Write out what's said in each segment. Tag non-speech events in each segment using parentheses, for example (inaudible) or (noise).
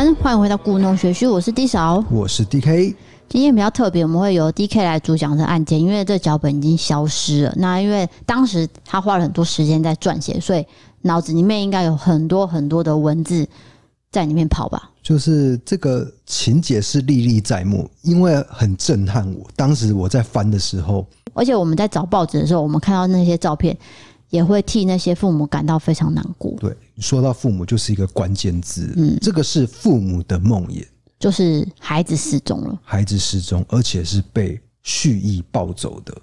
安，欢迎回到故弄玄虚，我是 D 嫂，我是 DK。今天比较特别，我们会由 DK 来主讲这案件，因为这脚本已经消失了。那因为当时他花了很多时间在撰写，所以脑子里面应该有很多很多的文字在里面跑吧。就是这个情节是历历在目，因为很震撼我。当时我在翻的时候，而且我们在找报纸的时候，我们看到那些照片，也会替那些父母感到非常难过。对，说到父母，就是一个关键字。嗯，这个是父母的梦魇。就是孩子失踪了，孩子失踪，而且是被蓄意抱走的。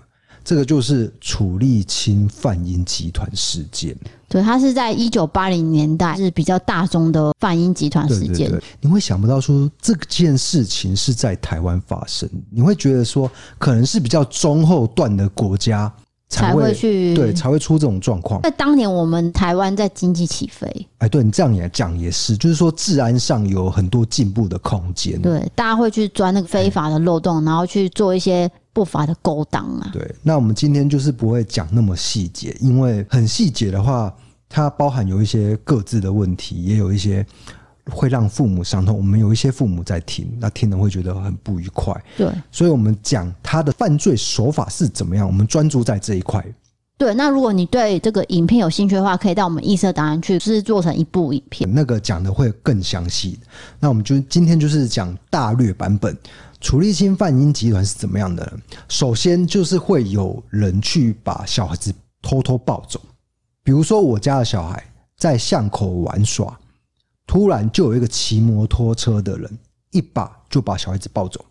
这个就是楚立青贩婴集团事件。对，他是在一九八零年代是比较大宗的贩婴集团事件。对对对，你会想不到说这件事情是在台湾发生，你会觉得说可能是比较中后段的国家。才会，去对，才会出这种状况。那当年，我们台湾在经济起飞，哎，对你这样也讲也是，就是说治安上有很多进步的空间。对，大家会去钻那个非法的漏洞，然后去做一些不法的勾当啊。对，那我们今天就是不会讲那么细节，因为很细节的话，它包含有一些各自的问题，也有一些。会让父母伤痛。我们有一些父母在听，那听了会觉得很不愉快。对，所以我们讲他的犯罪手法是怎么样，我们专注在这一块。对，那如果你对这个影片有兴趣的话，可以到我们异色档案去制作成一部影片，那个讲的会更详细。那我们就今天就是讲大略版本，楚立新贩婴集团是怎么样的？首先就是会有人去把小孩子偷偷抱走，比如说我家的小孩在巷口玩耍。突然就有一个骑摩托车的人一把就把小孩子抱走，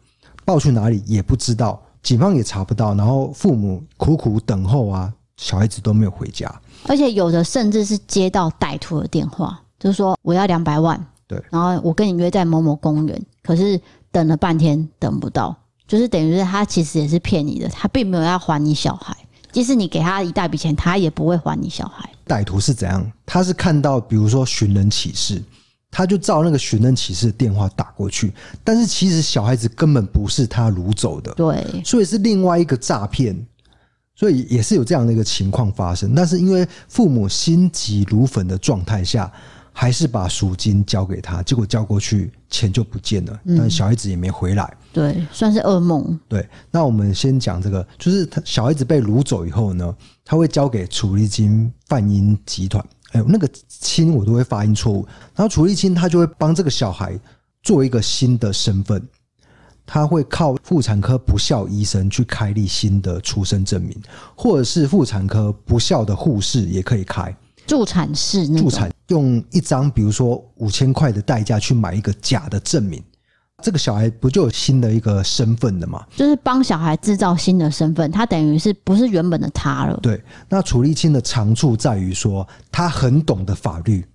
抱去哪里也不知道，警方也查不到，然后父母苦苦等候啊，小孩子都没有回家，而且有的甚至是接到歹徒的电话，就是说我要两百万，对，然后我跟你约在某某公园，可是等了半天等不到，就是等于是他其实也是骗你的，他并没有要还你小孩，即使你给他一大笔钱，他也不会还你小孩。歹徒是怎样？他是看到比如说寻人启事。他就照那个寻人启事的电话打过去，但是其实小孩子根本不是他掳走的，对，所以是另外一个诈骗，所以也是有这样的一个情况发生。但是因为父母心急如焚的状态下，还是把赎金交给他，结果交过去钱就不见了，但小孩子也没回来，嗯、对，算是噩梦。对，那我们先讲这个，就是他小孩子被掳走以后呢，他会交给楚立金贩婴集团。哎，那个“亲”我都会发音错误。然后楚立青他就会帮这个小孩做一个新的身份，他会靠妇产科不孝医生去开立新的出生证明，或者是妇产科不孝的护士也可以开助产士，助产用一张比如说五千块的代价去买一个假的证明。这个小孩不就有新的一个身份了吗？就是帮小孩制造新的身份，他等于是不是原本的他了？对。那楚立青的长处在于说，他很懂得法律，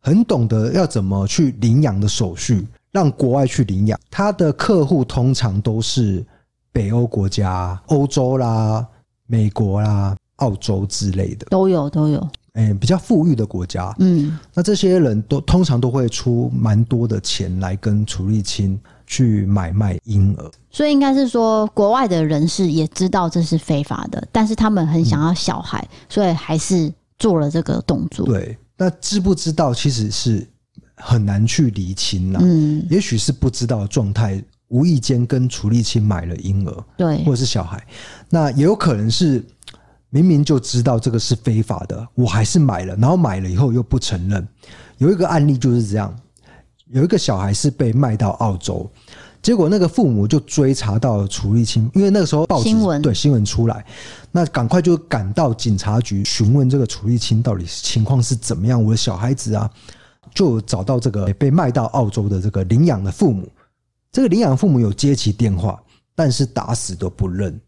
很懂得要怎么去领养的手续，让国外去领养。他的客户通常都是北欧国家、欧洲啦、美国啦、澳洲之类的，都有都有。欸、比较富裕的国家，嗯，那这些人都通常都会出蛮多的钱来跟楚立青去买卖婴儿，所以应该是说，国外的人士也知道这是非法的，但是他们很想要小孩，嗯、所以还是做了这个动作。对，那知不知道其实是很难去厘清了。嗯，也许是不知道的状态，无意间跟楚立青买了婴儿，对，或者是小孩，那也有可能是。明明就知道这个是非法的，我还是买了，然后买了以后又不承认。有一个案例就是这样，有一个小孩是被卖到澳洲，结果那个父母就追查到了楚立青，因为那个时候报纸新闻对新闻出来，那赶快就赶到警察局询问这个楚立青到底情况是怎么样。我的小孩子啊，就找到这个被卖到澳洲的这个领养的父母，这个领养父母有接起电话，但是打死都不认。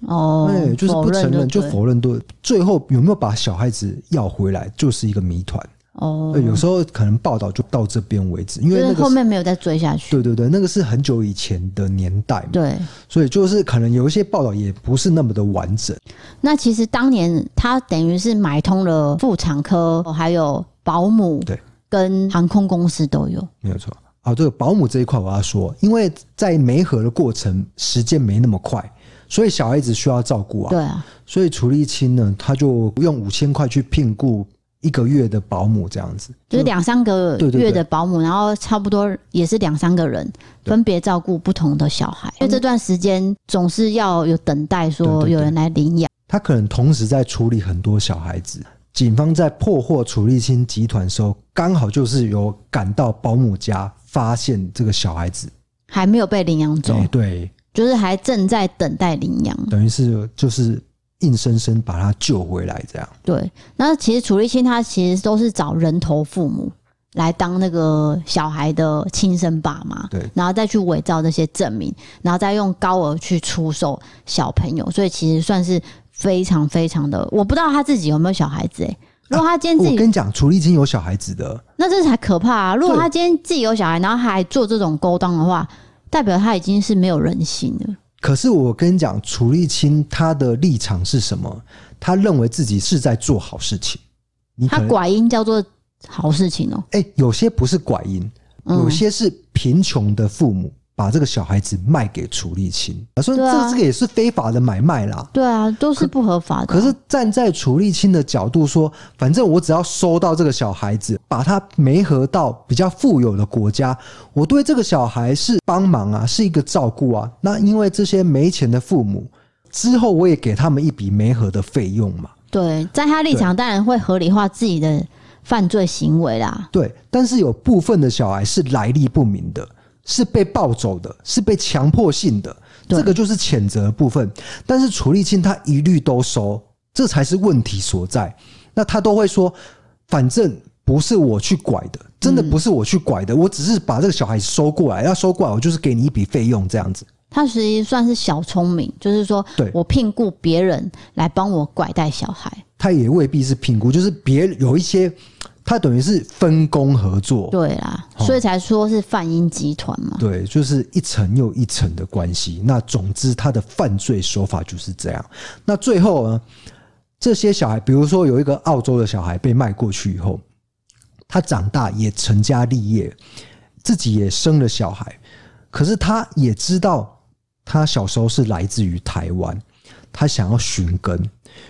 哦，对，就是不承认，就否认，对，最后有没有把小孩子要回来，就是一个谜团。哦，对，有时候可能报道就到这边为止，因为那个后面没有再追下去。对对对，那个是很久以前的年代嘛，对，所以就是可能有一些报道也不是那么的完整。那其实当年他等于是买通了妇产科，还有保姆，对，跟航空公司都有，没有错。好，这个保姆这一块我要说，因为在媒合的过程时间没那么快。所以小孩子需要照顾啊，对啊，所以楚立青呢，他就用五千块去聘雇一个月的保姆这样子，就是两三个月的保姆，然后差不多也是两三个人分别照顾不同的小孩，因为这段时间总是要有等待，说有人来领养。他可能同时在处理很多小孩子。警方在破获楚立青集团的时候，刚好就是有赶到保姆家，发现这个小孩子。还没有被领养走，对，就是还正在等待领养，等于是就是。硬生生把他救回来，这样。对，那其实楚立青他其实都是找人头父母来当那个小孩的亲生爸妈，对，然后再去伪造这些证明，然后再用高额去出售小朋友，所以其实算是非常非常的，我不知道他自己有没有小孩子哎、欸。如果他今天自己，啊、我跟你讲，楚立青有小孩子的，那这才可怕啊！如果他今天自己有小孩，然后还做这种勾当的话，代表他已经是没有人性了。可是我跟你讲，楚立青他的立场是什么？他认为自己是在做好事情。他拐音叫做好事情哦。哎，有些不是拐音，有些是贫穷的父母。把这个小孩子卖给楚立青，所以这这个也是非法的买卖啦。对啊，都是不合法的。可是站在楚立青的角度说，反正我只要收到这个小孩子，把他媒合到比较富有的国家，我对这个小孩是帮忙啊，是一个照顾啊。那因为这些没钱的父母之后，我也给他们一笔媒合的费用嘛。对，在他立场当然会合理化自己的犯罪行为啦。对，但是有部分的小孩是来历不明的。是被抱走的，是被强迫性的，这个就是谴责的部分。但是楚立青他一律都收，这才是问题所在。那他都会说，反正不是我去拐的，真的不是我去拐的，我只是把这个小孩收过来，要收过来，我就是给你一笔费用这样子。他实际算是小聪明，就是说我聘雇别人来帮我拐带小孩，他也未必是聘雇，就是别有一些。他等于是分工合作，对啦，所以才说是贩婴集团嘛。对，就是一层又一层的关系。那总之，他的犯罪手法就是这样。那最后呢，这些小孩，比如说有一个澳洲的小孩被卖过去以后，他长大也成家立业，自己也生了小孩。可是他也知道，他小时候是来自于台湾，他想要寻根，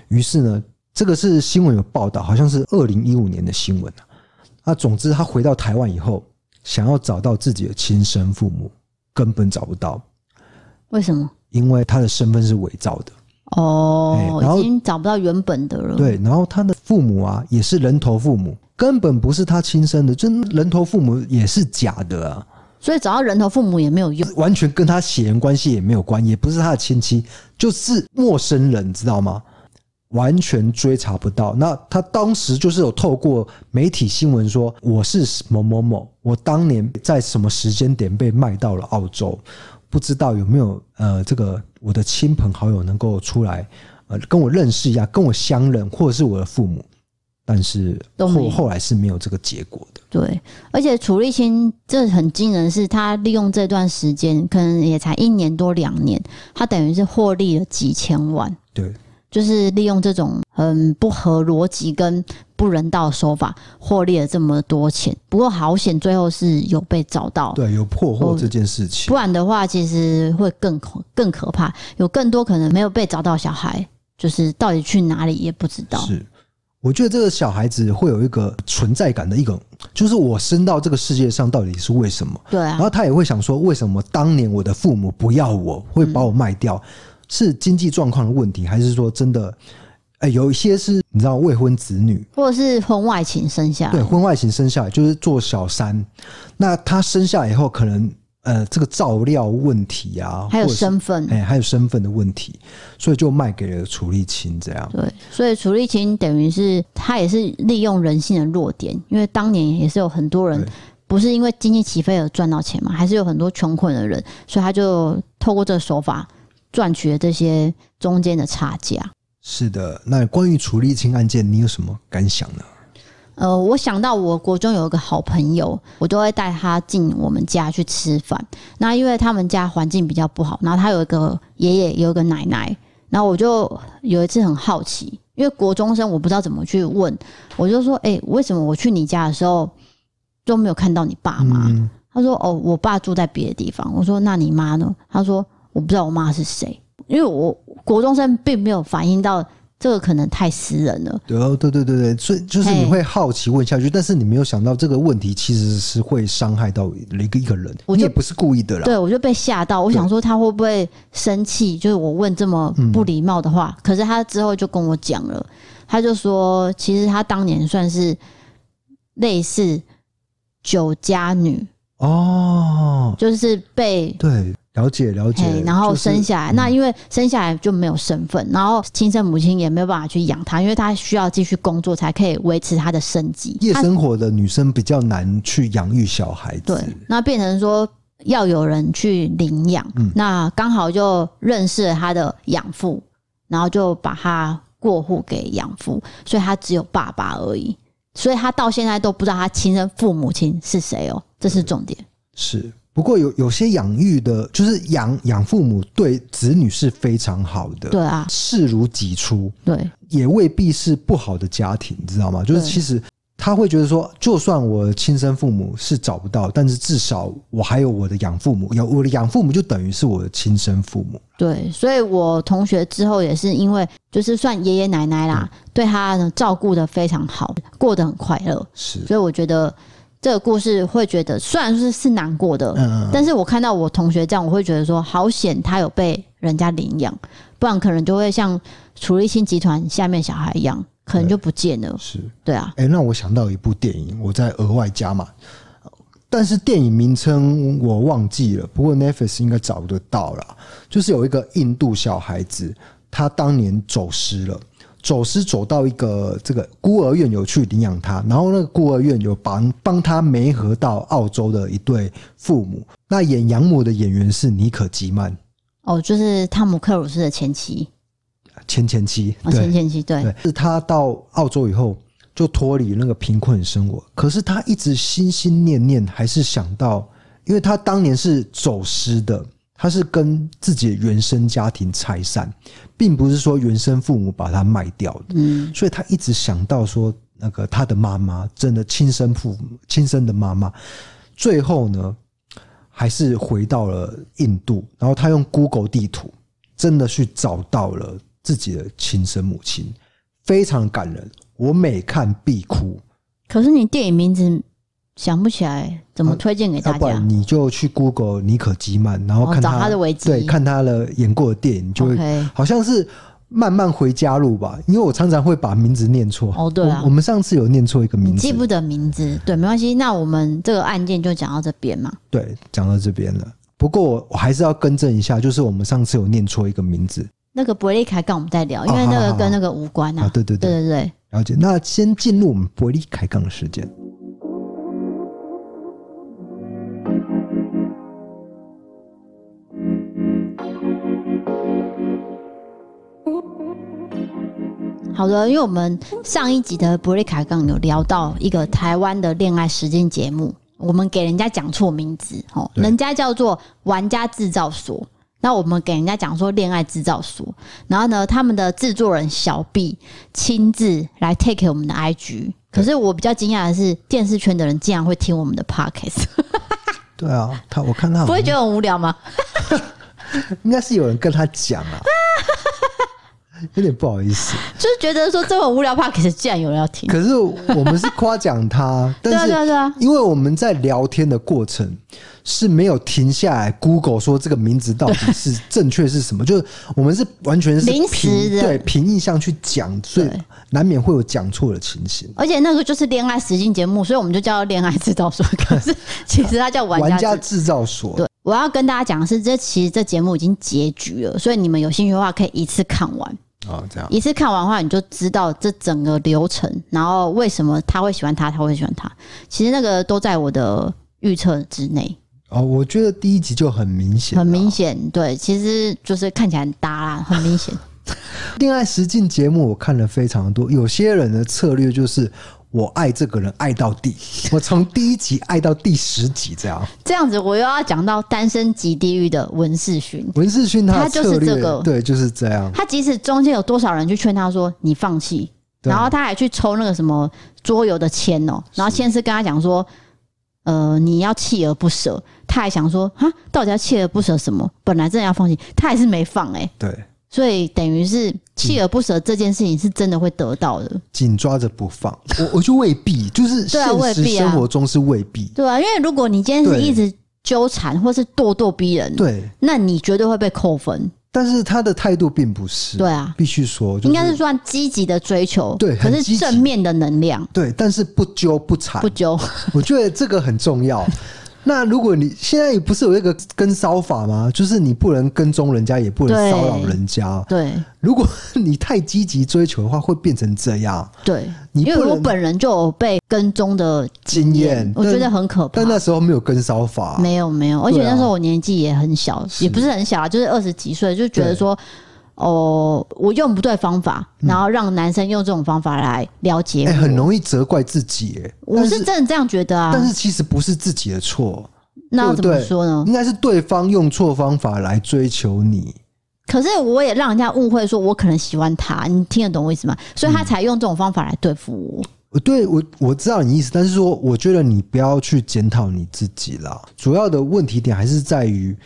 于是呢。这个是新闻有报道，好像是二零一五年的新闻啊。那总之，他回到台湾以后，想要找到自己的亲生父母，根本找不到。为什么？因为他的身份是伪造的。哦，已经找不到原本的了。对，然后他的父母啊，也是人头父母，根本不是他亲生的，就人头父母也是假的啊。所以找到人头父母也没有用，完全跟他血缘关系也没有关，也不是他的亲戚，就是陌生人，知道吗？完全追查不到。那他当时就是有透过媒体新闻说，我是某某某，我当年在什么时间点被卖到了澳洲，不知道有没有呃这个我的亲朋好友能够出来呃跟我认识一下，跟我相认，或者是我的父母，但是后后来是没有这个结果的。对，而且楚立青这很惊人，是他利用这段时间，可能也才一年多两年，他等于是获利了几千万。对。就是利用这种很不合逻辑跟不人道的手法获利了这么多钱，不过好险最后是有被找到，对，有破获这件事情，不然的话其实会更可更可怕，有更多可能没有被找到小孩，就是到底去哪里也不知道。是，我觉得这个小孩子会有一个存在感的一个，就是我生到这个世界上到底是为什么？对啊，然后他也会想说，为什么当年我的父母不要我，会把我卖掉？嗯是经济状况的问题，还是说真的？哎，有一些是你知道未婚子女，或者是婚外情生下来，对，婚外情生下来就是做小三。那他生下来以后，可能呃，这个照料问题啊，还有身份，哎，还有身份的问题，所以就卖给了楚立青这样。对，所以楚立青等于是他也是利用人性的弱点，因为当年也是有很多人不是因为经济起飞而赚到钱嘛，还是有很多穷困的人，所以他就透过这个手法。赚取了这些中间的差价。是的，那关于楚立青案件，你有什么感想呢？呃，我想到我国中有一个好朋友，我都会带他进我们家去吃饭。那因为他们家环境比较不好，然后他有一个爷爷，有一个奶奶。然后我就有一次很好奇，因为国中生我不知道怎么去问，我就说：“哎、欸，为什么我去你家的时候都没有看到你爸妈？”嗯、他说：“哦，我爸住在别的地方。”我说：“那你妈呢？”他说。我不知道我妈是谁，因为我国中生并没有反映到这这个可能太私人了。对哦，对对对对，所以就是你会好奇问下去，但是你没有想到这个问题其实是会伤害到一个一个人，你也不是故意的啦。对，我就被吓到，我想说他会不会生气？就是我问这么不礼貌的话，可是他之后就跟我讲了，他就说，其实他当年算是类似酒家女哦，就是被对。了解了解，然后生下来，就是、那因为生下来就没有身份，嗯、然后亲生母亲也没有办法去养他，因为他需要继续工作才可以维持他的生计。夜生活的女生比较难去养育小孩子，对，那变成说要有人去领养，嗯、那刚好就认识了他的养父，然后就把他过户给养父，所以他只有爸爸而已，所以他到现在都不知道他亲生父母亲是谁哦，这是重点，是。不过有有些养育的，就是养养父母对子女是非常好的，对啊，视如己出，对，也未必是不好的家庭，你知道吗？就是其实他会觉得说，就算我亲生父母是找不到，但是至少我还有我的养父母，有我的养父母就等于是我的亲生父母。对，所以我同学之后也是因为就是算爷爷奶奶啦，嗯、对他呢照顾的非常好，过得很快乐，是，所以我觉得。这个故事会觉得虽然是是难过的，嗯，但是我看到我同学这样，我会觉得说好险他有被人家领养，不然可能就会像楚立新集团下面小孩一样，可能就不见了。是，对啊。哎，那我想到一部电影，我在额外加码，但是电影名称我忘记了，不过 Netflix 应该找得到了，就是有一个印度小孩子，他当年走失了。走失走到一个这个孤儿院，有去领养他，然后那个孤儿院有帮帮他媒合到澳洲的一对父母。那演养母的演员是尼可基曼，哦，就是汤姆克鲁斯的前妻，前前妻，哦、前前妻，对，对，是他到澳洲以后就脱离那个贫困生活，可是他一直心心念念，还是想到，因为他当年是走失的。他是跟自己的原生家庭拆散，并不是说原生父母把他卖掉的。嗯，所以他一直想到说，那个他的妈妈真的亲生父母，亲生的妈妈，最后呢，还是回到了印度，然后他用 Google 地图，真的去找到了自己的亲生母亲，非常感人。我每看必哭。可是你电影名字？想不起来怎么推荐给大家，啊，不然你就去 Google 尼可基曼，然后看他，他的维基，对，看他的演过的电影，就会好像是慢慢回家路吧。因为我常常会把名字念错。哦，对啊我，我们上次有念错一个名字，记不得名字，对，没关系。那我们这个案件就讲到这边嘛。对，讲到这边了。不过我还是要更正一下，就是我们上次有念错一个名字。那个伯利凯杠我们再聊，因为那个跟那个无关啊。啊对对对对对对，了解。那先进入我们伯利凯杠的时间。好的，因为我们上一集的伯利卡杠有聊到一个台湾的恋爱实践节目，我们给人家讲错名字哦，人家叫做玩家制造所，那我们给人家讲说恋爱制造所，然后呢，他们的制作人小 B 亲自来 take 我们的 IG，可是我比较惊讶的是，电视圈的人竟然会听我们的 Podcast。(laughs) 对啊，他我看他不会觉得很无聊吗？(laughs) 应该是有人跟他讲啊。(laughs) (laughs) 有点不好意思，就是觉得说这么无聊怕，可是竟然有人要听。可是我们是夸奖他，(laughs) 但是对啊，因为我们在聊天的过程是没有停下来，Google 说这个名字到底是正确是什么，(laughs) 就是我们是完全是临时的，对，凭印象去讲，所以难免会有讲错的情形。而且那个就是恋爱实境节目，所以我们就叫恋爱制造所。可是其实它叫玩家制造所。对，我要跟大家讲的是，这其实这节目已经结局了，所以你们有兴趣的话，可以一次看完。哦，这样一次看完的话，你就知道这整个流程，然后为什么他会喜欢他，他会喜欢他。其实那个都在我的预测之内。哦，我觉得第一集就很明显，很明显，对，其实就是看起来很搭啦，很明显。(laughs) 恋爱实境节目我看了非常多，有些人的策略就是。我爱这个人爱到底，(laughs) 我从第一集爱到第十集，这样。这样子，我又要讲到单身级地狱的文世勋。文世勋他就是这个，对，就是这样。他即使中间有多少人去劝他说你放弃，然后他还去抽那个什么桌游的签哦，然后先是跟他讲说，呃，你要锲而不舍，他还想说啊，到底要锲而不舍什么？本来真的要放弃，他还是没放哎。对，所以等于是锲而不舍这件事情是真的会得到的，紧抓着不放。(laughs) 我我就未必，就是现实生活中是未必，对啊，因为如果你今天是一直纠缠或是咄咄逼人，对，那你绝对会被扣分。但是他的态度并不是，对啊，必须说，应该是算积极的追求，对，可是正面的能量，对，但是不纠不缠，不纠，(laughs) 我觉得这个很重要。(laughs) 那如果你现在也不是有一个跟骚法吗？就是你不能跟踪人家，也不能骚扰人家。对，如果你太积极追求的话，会变成这样。对，因为我本人就有被跟踪的经验，我觉得很可怕。但那时候没有跟骚法，没有没有，而且那时候我年纪也很小，也不是很小，就是二十几岁，就觉得说。哦，我用不对方法，然后让男生用这种方法来了解我，很容易责怪自己。哎，我是真的这样觉得啊。但是其实不是自己的错，那要怎么说呢？应该是对方用错方法来追求你。可是我也让人家误会，说我可能喜欢他，你听得懂我意思吗？所以他才用这种方法来对付我。嗯、对我我知道你意思，但是说，我觉得你不要去检讨你自己了。主要的问题点还是在于。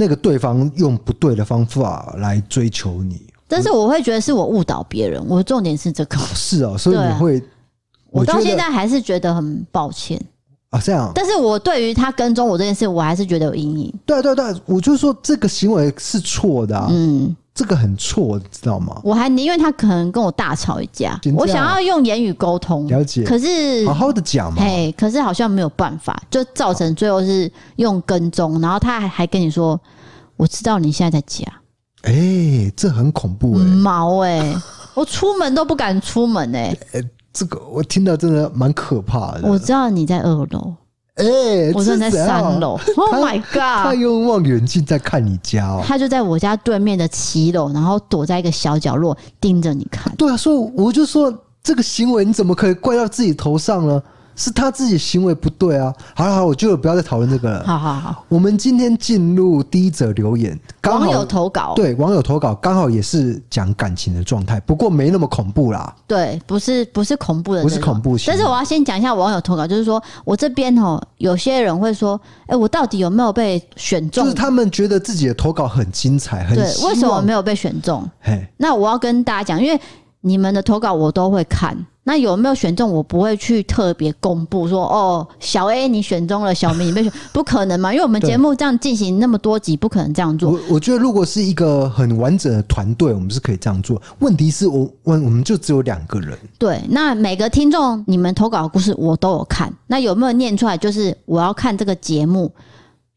那个对方用不对的方法来追求你，但是我会觉得是我误导别人。我的重点是这个，是啊，所以你会，我到现在还是觉得很抱歉啊，这样。但是我对于他跟踪我这件事，我还是觉得有阴影。对对对，我就说这个行为是错的，嗯，这个很错，知道吗？我还宁愿他可能跟我大吵一架，我想要用言语沟通，了解。可是好好的讲嘛，嘿，可是好像没有办法，就造成最后是用跟踪，然后他还还跟你说。我知道你现在在家，哎、欸，这很恐怖哎、欸，毛哎、欸，我出门都不敢出门哎、(laughs) 这个我听到真的蛮可怕的。我知道你在二楼，哎、欸，我说你在三楼，(laughs) Oh my god！他用望远镜在看你家哦，他就在我家对面的七楼，然后躲在一个小角落盯着你看。对啊，所以我就说这个行为你怎么可以怪到自己头上呢？是他自己行为不对啊！好了好了，我就不要再讨论这个了。好好好，我们今天进入第一则留言，网友投稿，对，网友投稿刚好也是讲感情的状态，不过没那么恐怖啦。对，不是不是恐怖的，不是恐怖型。但是我要先讲一下网友投稿，就是说我这边哦，有些人会说，哎，我到底有没有被选中？就是他们觉得自己的投稿很精彩，很对，为什么没有被选中？嘿，那我要跟大家讲，因为你们的投稿我都会看。那有没有选中？我不会去特别公布说哦，小 A 你选中了，小明你被选，不可能嘛？因为我们节目这样进行那么多集，不可能这样做。我我觉得如果是一个很完整的团队，我们是可以这样做。问题是我我我们就只有两个人。对，那每个听众你们投稿的故事我都有看，那有没有念出来？就是我要看这个节目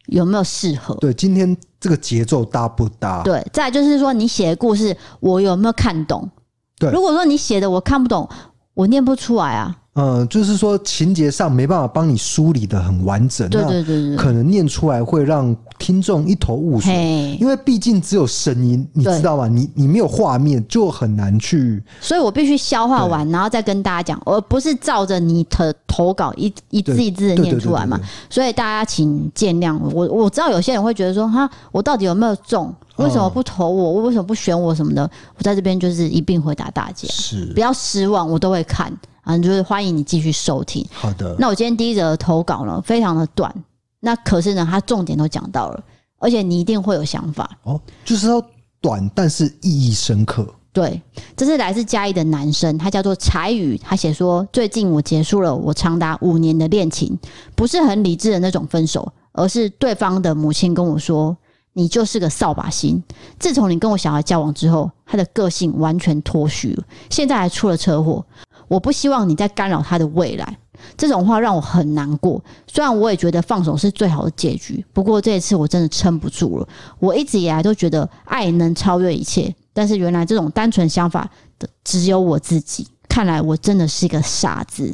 有没有适合？对，今天这个节奏搭不搭？对，再就是说你写的故事我有没有看懂？对，如果说你写的我看不懂。我念不出来啊。嗯，就是说情节上没办法帮你梳理的很完整，对对对对，可能念出来会让听众一头雾水，因为毕竟只有声音，你知道吗？你你没有画面，就很难去。所以我必须消化完，然后再跟大家讲，而不是照着你的投稿一一字一字的念出来嘛。所以大家请见谅我。我知道有些人会觉得说，哈，我到底有没有中？为什么不投我？我为什么不选我什么的？我在这边就是一并回答大家，是不要失望，我都会看。啊，就是欢迎你继续收听。好的，那我今天第一则投稿呢，非常的短，那可是呢，它重点都讲到了，而且你一定会有想法哦。就是要短，但是意义深刻。对，这是来自嘉义的男生，他叫做柴宇，他写说，最近我结束了我长达五年的恋情，不是很理智的那种分手，而是对方的母亲跟我说，你就是个扫把星。自从你跟我小孩交往之后，他的个性完全脱序了，现在还出了车祸。我不希望你在干扰他的未来，这种话让我很难过。虽然我也觉得放手是最好的结局，不过这一次我真的撑不住了。我一直以来都觉得爱能超越一切，但是原来这种单纯想法的只有我自己。看来我真的是一个傻子。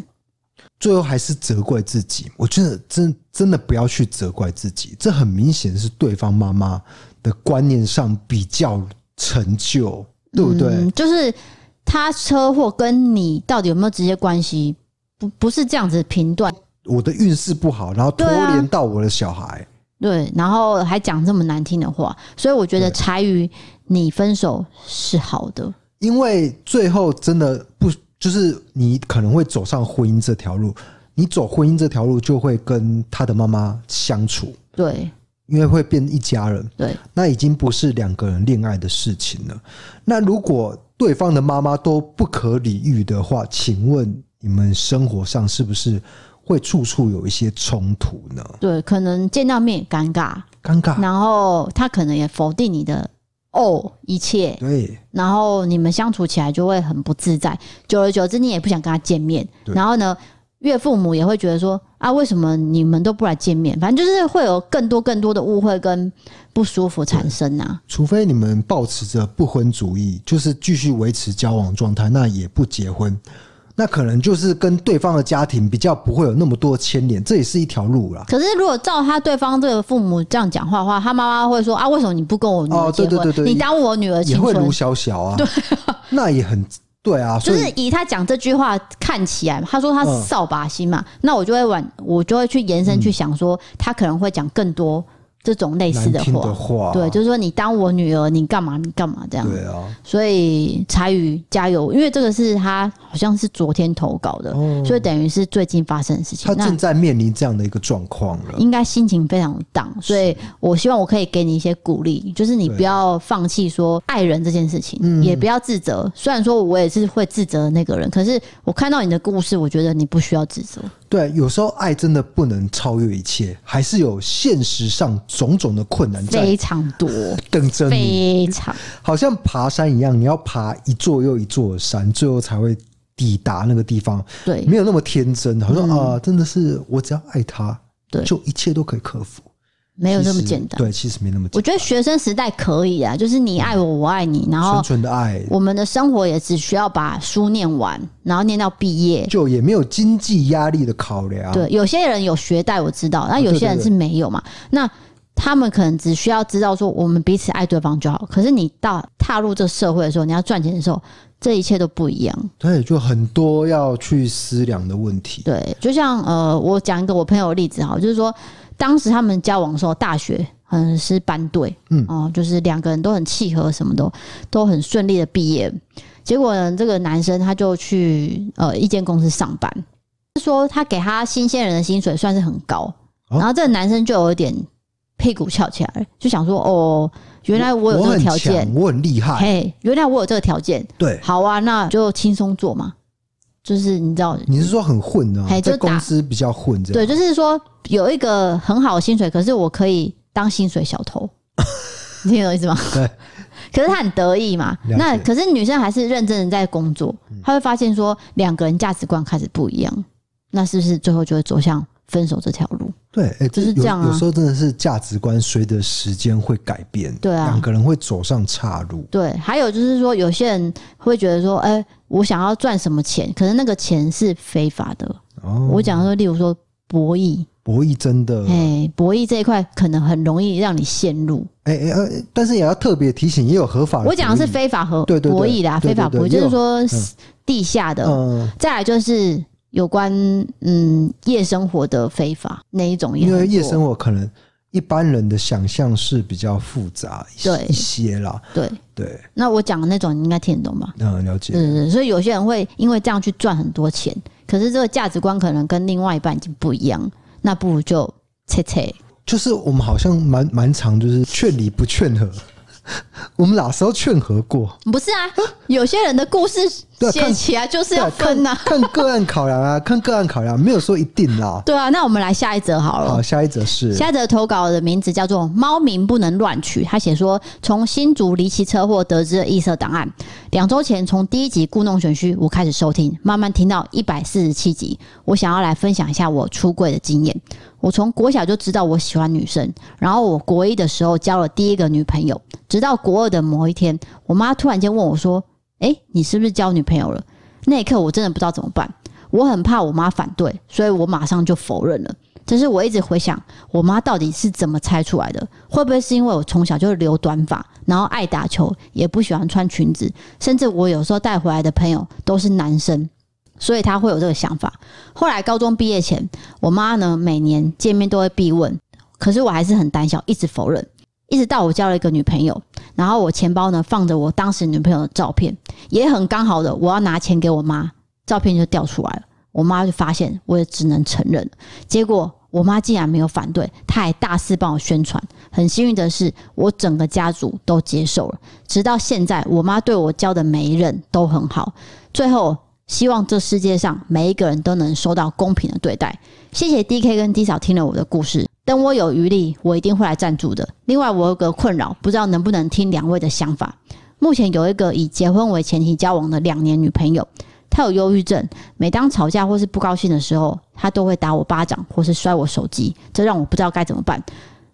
最后还是责怪自己，我觉得真真的不要去责怪自己。这很明显是对方妈妈的观念上比较陈旧，对不对？嗯，就是。他车祸跟你到底有没有直接关系？不，不是这样子评断。我的运势不好，然后拖连到我的小孩。对，啊、对，然后还讲这么难听的话，所以我觉得柴于你分手是好的，因为最后真的不就是你可能会走上婚姻这条路，你走婚姻这条路就会跟他的妈妈相处。对，因为会变一家人。对，那已经不是两个人恋爱的事情了。那如果对方的妈妈都不可理喻的话，请问你们生活上是不是会处处有一些冲突呢？对，可能见到面尴尬，尴尬，然后他可能也否定你的哦一切，对，然后你们相处起来就会很不自在，久而久之你也不想跟他见面，然后呢，岳父母也会觉得说啊，为什么你们都不来见面？反正就是会有更多更多的误会跟不舒服产生啊。除非你们保持着不婚主义，就是继续维持交往状态，那也不结婚。那可能就是跟对方的家庭比较不会有那么多牵连，这也是一条路啦。可是如果照他对方这个父母这样讲话的话，他妈妈会说啊，为什么你不跟我女儿结婚？哦，对对对对，你耽误我女儿青春。也会卢小小啊，对，那也很对啊。就是以他讲这句话看起来，他说他是扫把星嘛，嗯、那我就会往我就会去延伸去想说，他可能会讲更多。这种类似的话，的话对，就是说你当我女儿，你干嘛？你干嘛这样？对啊。所以柴宇加油，因为这个是他好像是昨天投稿的，哦、所以等于是最近发生的事情。他正在面临这样的一个状况了，应该心情非常荡。所以我希望我可以给你一些鼓励，就是你不要放弃说爱人这件事情，对也不要自责。虽然说我也是会自责的那个人，可是我看到你的故事，我觉得你不需要自责。对，有时候爱真的不能超越一切，还是有现实上种种的困难在，非常多 (laughs) 等着你。非常，好像爬山一样，你要爬一座又一座的山，最后才会抵达那个地方。对，没有那么天真，好像啊，真的是我只要爱他，对，就一切都可以克服。没有那么简单，对，其实没那么简单。我觉得学生时代可以啊，就是你爱我，我爱你，然后纯纯的爱。我们的生活也只需要把书念完，然后念到毕业，就也没有经济压力的考量。对，有些人有学贷，我知道，那有些人是没有嘛。那他们可能只需要知道说，我们彼此爱对方就好。可是你到踏入这个社会的时候，你要赚钱的时候，这一切都不一样。对，就很多要去思量的问题。对，就像呃，我讲一个我朋友的例子哈，就是说。当时他们交往的时候，大学嗯是班队，嗯。哦，就是两个人都很契合，什么都都很顺利的毕业。结果呢，这个男生他就去呃一间公司上班，说他给他新鲜人的薪水算是很高，然后这个男生就有一点屁股翘起来，就想说哦，原来我有这个条件，我很厉害，嘿，原来我有这个条件，对，好啊，那就轻松做嘛。就是你知道，你是说很混啊？在公司比较混，这样。对，就是说有一个很好的薪水，可是我可以当薪水小偷，(laughs) 你听懂意思吗？对。(laughs) 可是他很得意嘛，那可是女生还是认真的在工作，她会发现说两个人价值观开始不一样，那是不是最后就会走向分手这条路？对，哎、欸，就是这样啊。有时候真的是价值观随着时间会改变，对啊，两个人会走上岔路。对，还有就是说，有些人会觉得说，哎、欸。我想要赚什么钱？可是那个钱是非法的。哦，我讲说，例如说博弈，博弈真的，哎，博弈这一块可能很容易让你陷入。哎哎呃，但是也要特别提醒，也有合法的。我讲的是非法和博弈啦，非法博弈就是说地下的。嗯，再来就是有关嗯夜生活的非法那一种，因为夜生活可能。一般人的想象是比较复杂对一些啦，对对。那我讲的那种你应该听得懂吧？嗯，了解。对对对，所以有些人会因为这样去赚很多钱，可是这个价值观可能跟另外一半已经不一样，那不如就切切。就是我们好像蛮蛮常，就是劝离不劝和。(laughs) 我们哪时候劝和过？不是啊，有些人的故事写起来就是要分呐、啊，看个案考量啊，(laughs) 看个案考量，没有说一定啦。对啊，那我们来下一则好了。好，下一则是下一则投稿的名字叫做“猫名不能乱取”。他写说，从新竹离奇车祸得知的异色档案。两周前从第一集故弄玄虚，我开始收听，慢慢听到一百四十七集。我想要来分享一下我出柜的经验。我从国小就知道我喜欢女生，然后我国一的时候交了第一个女朋友，直到国二的某一天，我妈突然间问我说：“诶，你是不是交女朋友了？”那一刻我真的不知道怎么办，我很怕我妈反对，所以我马上就否认了。但是我一直回想，我妈到底是怎么猜出来的？会不会是因为我从小就留短发，然后爱打球，也不喜欢穿裙子，甚至我有时候带回来的朋友都是男生？所以他会有这个想法。后来高中毕业前，我妈呢每年见面都会逼问，可是我还是很胆小，一直否认。一直到我交了一个女朋友，然后我钱包呢放着我当时女朋友的照片，也很刚好的，我要拿钱给我妈，照片就掉出来了。我妈就发现，我也只能承认。结果我妈竟然没有反对，她还大肆帮我宣传。很幸运的是，我整个家族都接受了。直到现在，我妈对我交的每一任都很好。最后，希望这世界上每一个人都能受到公平的对待。谢谢 DK 跟 D 嫂听了我的故事，等我有余力，我一定会来赞助的。另外，我有个困扰，不知道能不能听两位的想法。目前有一个以结婚为前提交往的两年女朋友。她有忧郁症，每当吵架或是不高兴的时候，她都会打我巴掌或是摔我手机，这让我不知道该怎么办。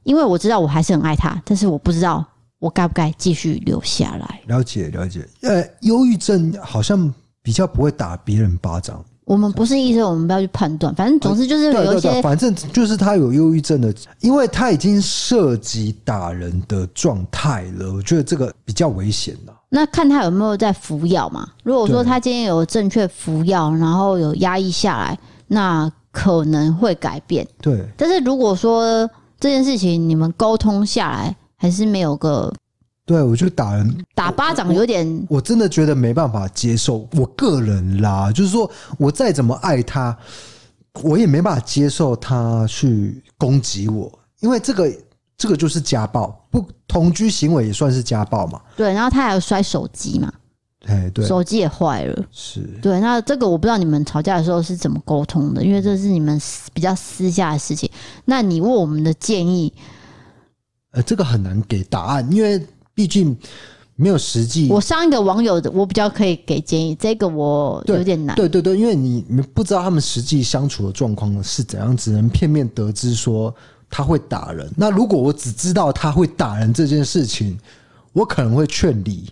因为我知道我还是很爱她，但是我不知道我该不该继续留下来。了解了解，呃，忧郁症好像比较不会打别人巴掌。我们不是医生，我们不要去判断。反正总之就是有一些，反正就是他有忧郁症的，因为他已经涉及打人的状态了。我觉得这个比较危险了。那看他有没有在服药嘛？如果说他今天有正确服药，然后有压抑下来，那可能会改变。对。但是如果说这件事情你们沟通下来还是没有个。对，我觉得打人打巴掌有点我，我真的觉得没办法接受。我个人啦，就是说我再怎么爱他，我也没办法接受他去攻击我，因为这个这个就是家暴，不同居行为也算是家暴嘛。对，然后他还有摔手机嘛，哎，对，手机也坏了。是，对，那这个我不知道你们吵架的时候是怎么沟通的，因为这是你们比较私下的事情。那你问我们的建议，呃，这个很难给答案，因为。毕竟没有实际，我上一个网友的我比较可以给建议，这个我有点难。对对对，因为你你不知道他们实际相处的状况是怎样，只能片面得知说他会打人。那如果我只知道他会打人这件事情，我可能会劝离，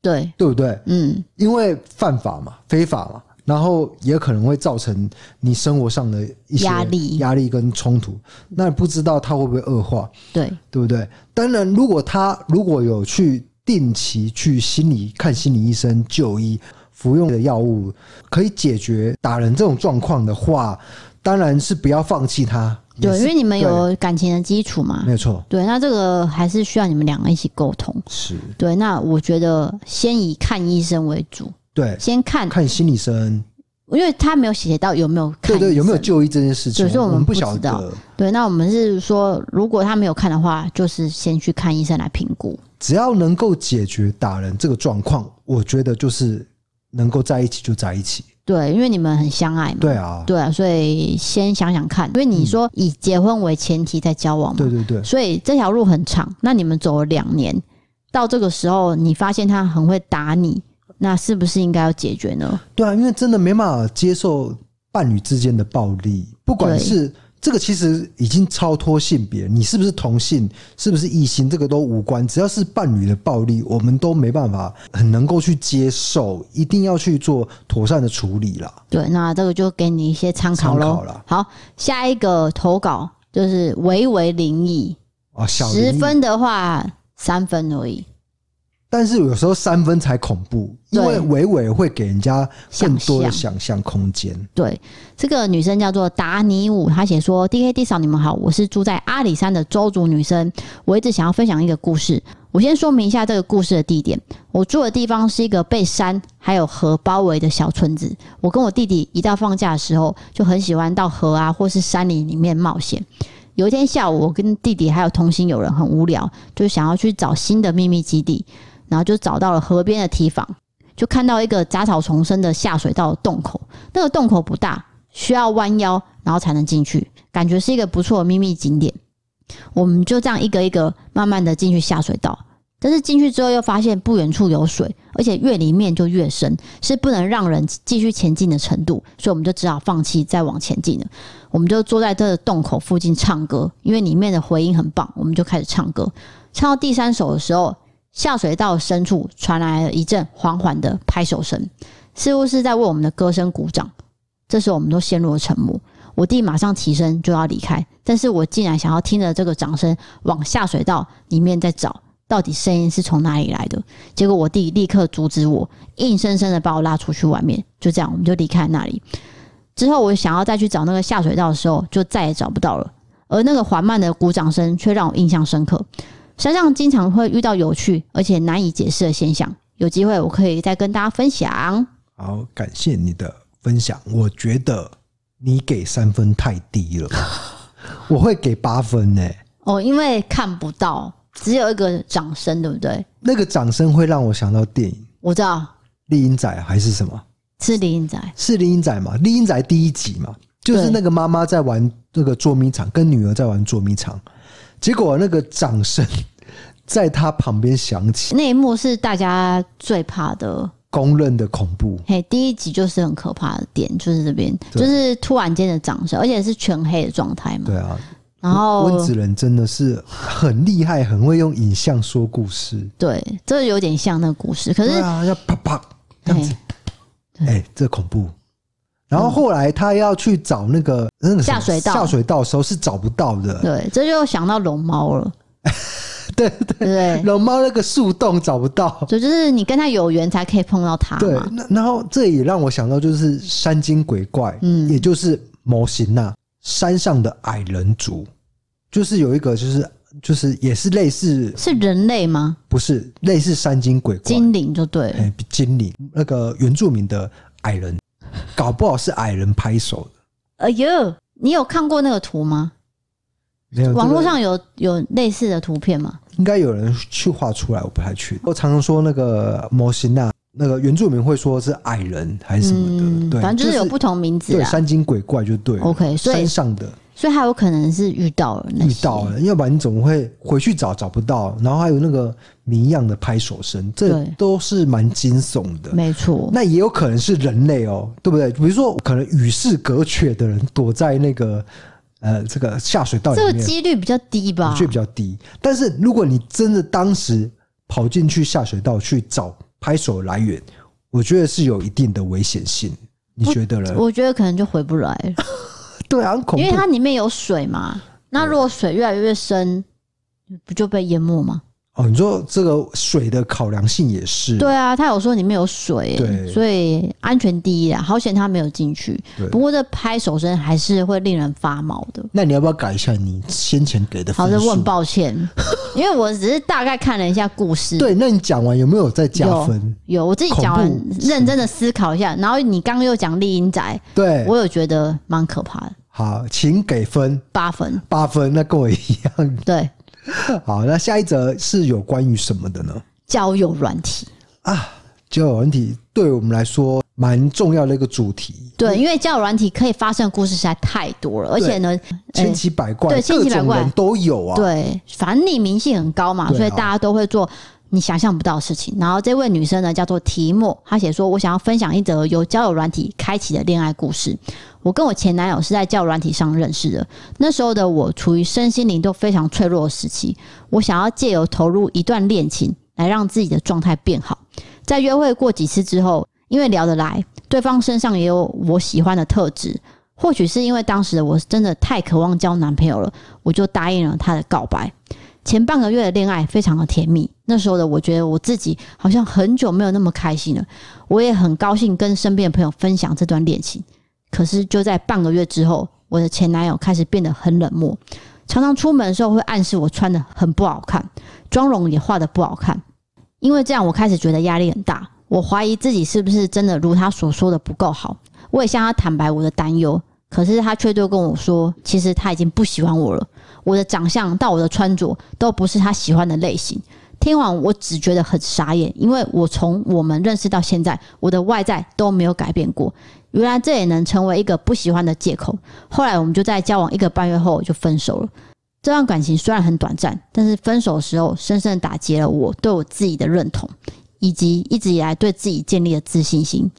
对对不对？嗯，因为犯法嘛，非法嘛，然后也可能会造成你生活上的一些压力、压力跟冲突。那不知道他会不会恶化？对，对不对？当然，如果他如果有去定期去心理看心理医生就医，服用的药物可以解决打人这种状况的话，当然是不要放弃他。对，因为你们有感情的基础嘛，没有错。对，那这个还是需要你们两个一起沟通。是对，那我觉得先以看医生为主。对，先看看心理医生，因为他没有写到有没有看，对对，有没有就医这件事情，所以我们不晓得。对，那我们是说，如果他没有看的话，就是先去看医生来评估。只要能够解决打人这个状况，我觉得就是能够在一起就在一起。对，因为你们很相爱嘛。对啊，对啊，所以先想想看，因为你说以结婚为前提在交往嘛，对对对，所以这条路很长。那你们走了两年，到这个时候，你发现他很会打你。那是不是应该要解决呢？对啊，因为真的没办法接受伴侣之间的暴力，不管是这个其实已经超脱性别，你是不是同性，是不是异性，这个都无关。只要是伴侣的暴力，我们都没办法很能够去接受，一定要去做妥善的处理啦。对，那这个就给你一些参考喽。好，下一个投稿就是微微灵异啊，十分的话三分而已。但是有时候三分才恐怖，因为伟伟会给人家更多的想象空间。对，这个女生叫做达尼武，她写说：“D K D 嫂，你们好，我是住在阿里山的周族女生，我一直想要分享一个故事。我先说明一下这个故事的地点，我住的地方是一个被山还有河包围的小村子。我跟我弟弟一到放假的时候，就很喜欢到河啊或是山林里面冒险。有一天下午，我跟弟弟还有同行友人很无聊，就想要去找新的秘密基地。”然后就找到了河边的堤防，就看到一个杂草丛生的下水道洞口。那个洞口不大，需要弯腰然后才能进去，感觉是一个不错的秘密景点。我们就这样一个一个慢慢的进去下水道，但是进去之后又发现不远处有水，而且越里面就越深，是不能让人继续前进的程度，所以我们就只好放弃再往前进了。我们就坐在这个洞口附近唱歌，因为里面的回音很棒，我们就开始唱歌。唱到第三首的时候。下水道深处传来了一阵缓缓的拍手声，似乎是在为我们的歌声鼓掌。这时候，我们都陷入了沉默。我弟马上起身就要离开，但是我竟然想要听着这个掌声往下水道里面再找，到底声音是从哪里来的？结果我弟立刻阻止我，硬生生的把我拉出去外面。就这样，我们就离开那里。之后，我想要再去找那个下水道的时候，就再也找不到了。而那个缓慢的鼓掌声却让我印象深刻。山上经常会遇到有趣而且难以解释的现象，有机会我可以再跟大家分享。好，感谢你的分享。我觉得你给三分太低了，(laughs) 我会给八分呢、欸。哦，因为看不到，只有一个掌声，对不对？那个掌声会让我想到电影，我知道，丽英仔还是什么？是厉阴宅，是厉阴宅嘛？厉阴宅第一集嘛，就是那个妈妈在玩那个捉迷藏，跟女儿在玩捉迷藏，结果那个掌声在他旁边响起，那一幕是大家最怕的。公认的恐怖，嘿，第一集就是很可怕的点，就是这边，就是突然间的掌声，而且是全黑的状态嘛。对啊，然后温子仁真的是很厉害，很会用影像说故事。对，这有点像那个故事，可是啊，要啪啪这样子，哎、欸，这恐怖。然后后来他要去找那个那个下水道，下水道的时候是找不到的。对，这就想到龙猫了。(laughs) 对对对，龙猫那个树洞找不到，所以就是你跟他有缘才可以碰到他。对，然后这也让我想到就是山精鬼怪，嗯，也就是模型呐山上的矮人族，就是有一个就是就是也是类似是人类吗？不是，类似山精鬼怪，精灵就对，哎，精灵那个原住民的矮人，搞不好是矮人拍手的。哎呦，你有看过那个图吗？网络上有有类似的图片吗？应该有人去画出来，我不太确定。我常常说那个模型啊，那个原住民会说是矮人还是什么的，嗯、对，反正就是有不同名字。对，山精鬼怪就对。OK，所以山上的，所以还有可能是遇到了，遇到了，要不然你怎么会回去找找不到？然后还有那个谜一样的拍手声，这都是蛮惊悚的。没错，那也有可能是人类哦，对不对？比如说，可能与世隔绝的人躲在那个。呃，这个下水道里面，这个几率比较低吧？几率比较低。但是如果你真的当时跑进去下水道去找拍手来源，我觉得是有一定的危险性。你觉得呢？我觉得可能就回不来了。(laughs) 对啊，很恐怖，因为它里面有水嘛。那如果水越来越深，不就被淹没吗？哦，你说这个水的考量性也是。对啊，他有说里面有水，对，所以安全第一啊。好险他没有进去。不过这拍手声还是会令人发毛的。那你要不要改一下你先前给的分？好的，我很抱歉，(laughs) 因为我只是大概看了一下故事。对，那你讲完有没有再加分？有，有我自己讲完，认真的思考一下。然后你刚刚又讲丽英仔，对我有觉得蛮可怕的。好，请给分八分，八分，那跟我一样。对。(laughs) 好，那下一则是有关于什么的呢？交友软体啊，交友软体对我们来说蛮重要的一个主题。对，因为交友软体可以发生的故事实在太多了，而且呢，千奇百怪，对，千奇百怪都有啊。对，反正匿名性很高嘛，所以大家都会做。你想象不到的事情。然后这位女生呢，叫做提莫，她写说：“我想要分享一则由交友软体开启的恋爱故事。我跟我前男友是在教软体上认识的。那时候的我处于身心灵都非常脆弱的时期，我想要借由投入一段恋情来让自己的状态变好。在约会过几次之后，因为聊得来，对方身上也有我喜欢的特质，或许是因为当时的我真的太渴望交男朋友了，我就答应了他的告白。”前半个月的恋爱非常的甜蜜，那时候的我觉得我自己好像很久没有那么开心了，我也很高兴跟身边的朋友分享这段恋情。可是就在半个月之后，我的前男友开始变得很冷漠，常常出门的时候会暗示我穿得很不好看，妆容也画得不好看。因为这样，我开始觉得压力很大，我怀疑自己是不是真的如他所说的不够好。我也向他坦白我的担忧，可是他却都跟我说，其实他已经不喜欢我了。我的长相到我的穿着都不是他喜欢的类型。听完我只觉得很傻眼，因为我从我们认识到现在，我的外在都没有改变过。原来这也能成为一个不喜欢的借口。后来我们就在交往一个半月后就分手了。这段感情虽然很短暂，但是分手的时候深深打击了我对我自己的认同，以及一直以来对自己建立的自信心。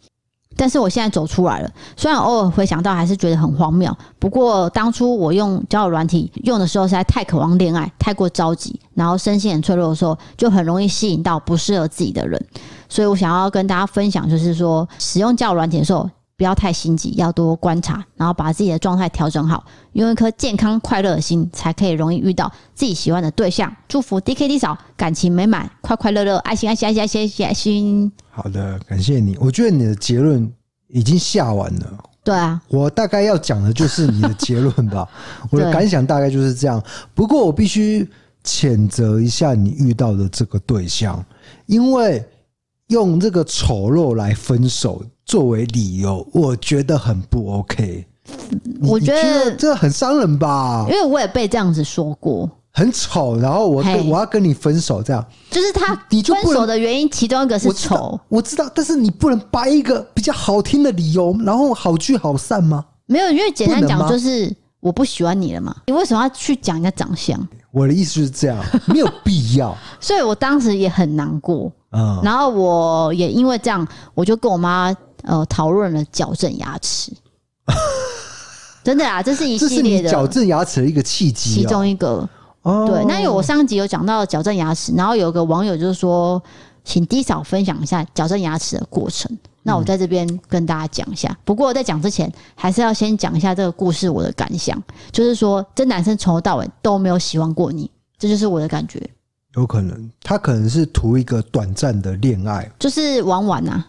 但是我现在走出来了，虽然偶尔回想到还是觉得很荒谬。不过当初我用交友软体用的时候实在太渴望恋爱，太过着急，然后身心很脆弱的时候，就很容易吸引到不适合自己的人。所以我想要跟大家分享，就是说使用交友软体的时候，不要太心急，要多观察，然后把自己的状态调整好，用一颗健康快乐的心，才可以容易遇到自己喜欢的对象。祝福 DKD 嫂感情美满，快快乐乐，爱心爱心爱心爱心爱心爱心。好的，感谢你。我觉得你的结论已经下完了。对啊，我大概要讲的就是你的结论吧。(laughs) 我的感想大概就是这样。不过我必须谴责一下你遇到的这个对象，因为用这个丑陋来分手。作为理由，我觉得很不 OK。我觉得这很伤人吧？因为我也被这样子说过，很丑，然后我跟我要跟你分手，这样。就是他分手的原因，其中一个是丑，我，我知道，但是你不能掰一个比较好听的理由，然后好聚好散吗？没有，因为简单讲就是我不喜欢你了嘛，你为什么要去讲人家长相？我的意思是这样，(laughs) 没有必要，所以我当时也很难过，嗯，然后我也因为这样，我就跟我妈呃讨论了矫正牙齿。(laughs) 真的啊，这是一系列的矫正牙齿的一个契机，其中一个。对，那因为我上集有讲到矫正牙齿，然后有个网友就是说，请 D 嫂分享一下矫正牙齿的过程。那我在这边跟大家讲一下。不过在讲之前，还是要先讲一下这个故事我的感想，就是说，这男生从头到尾都没有喜欢过你，这就是我的感觉。有可能，他可能是图一个短暂的恋爱，就是玩玩呐。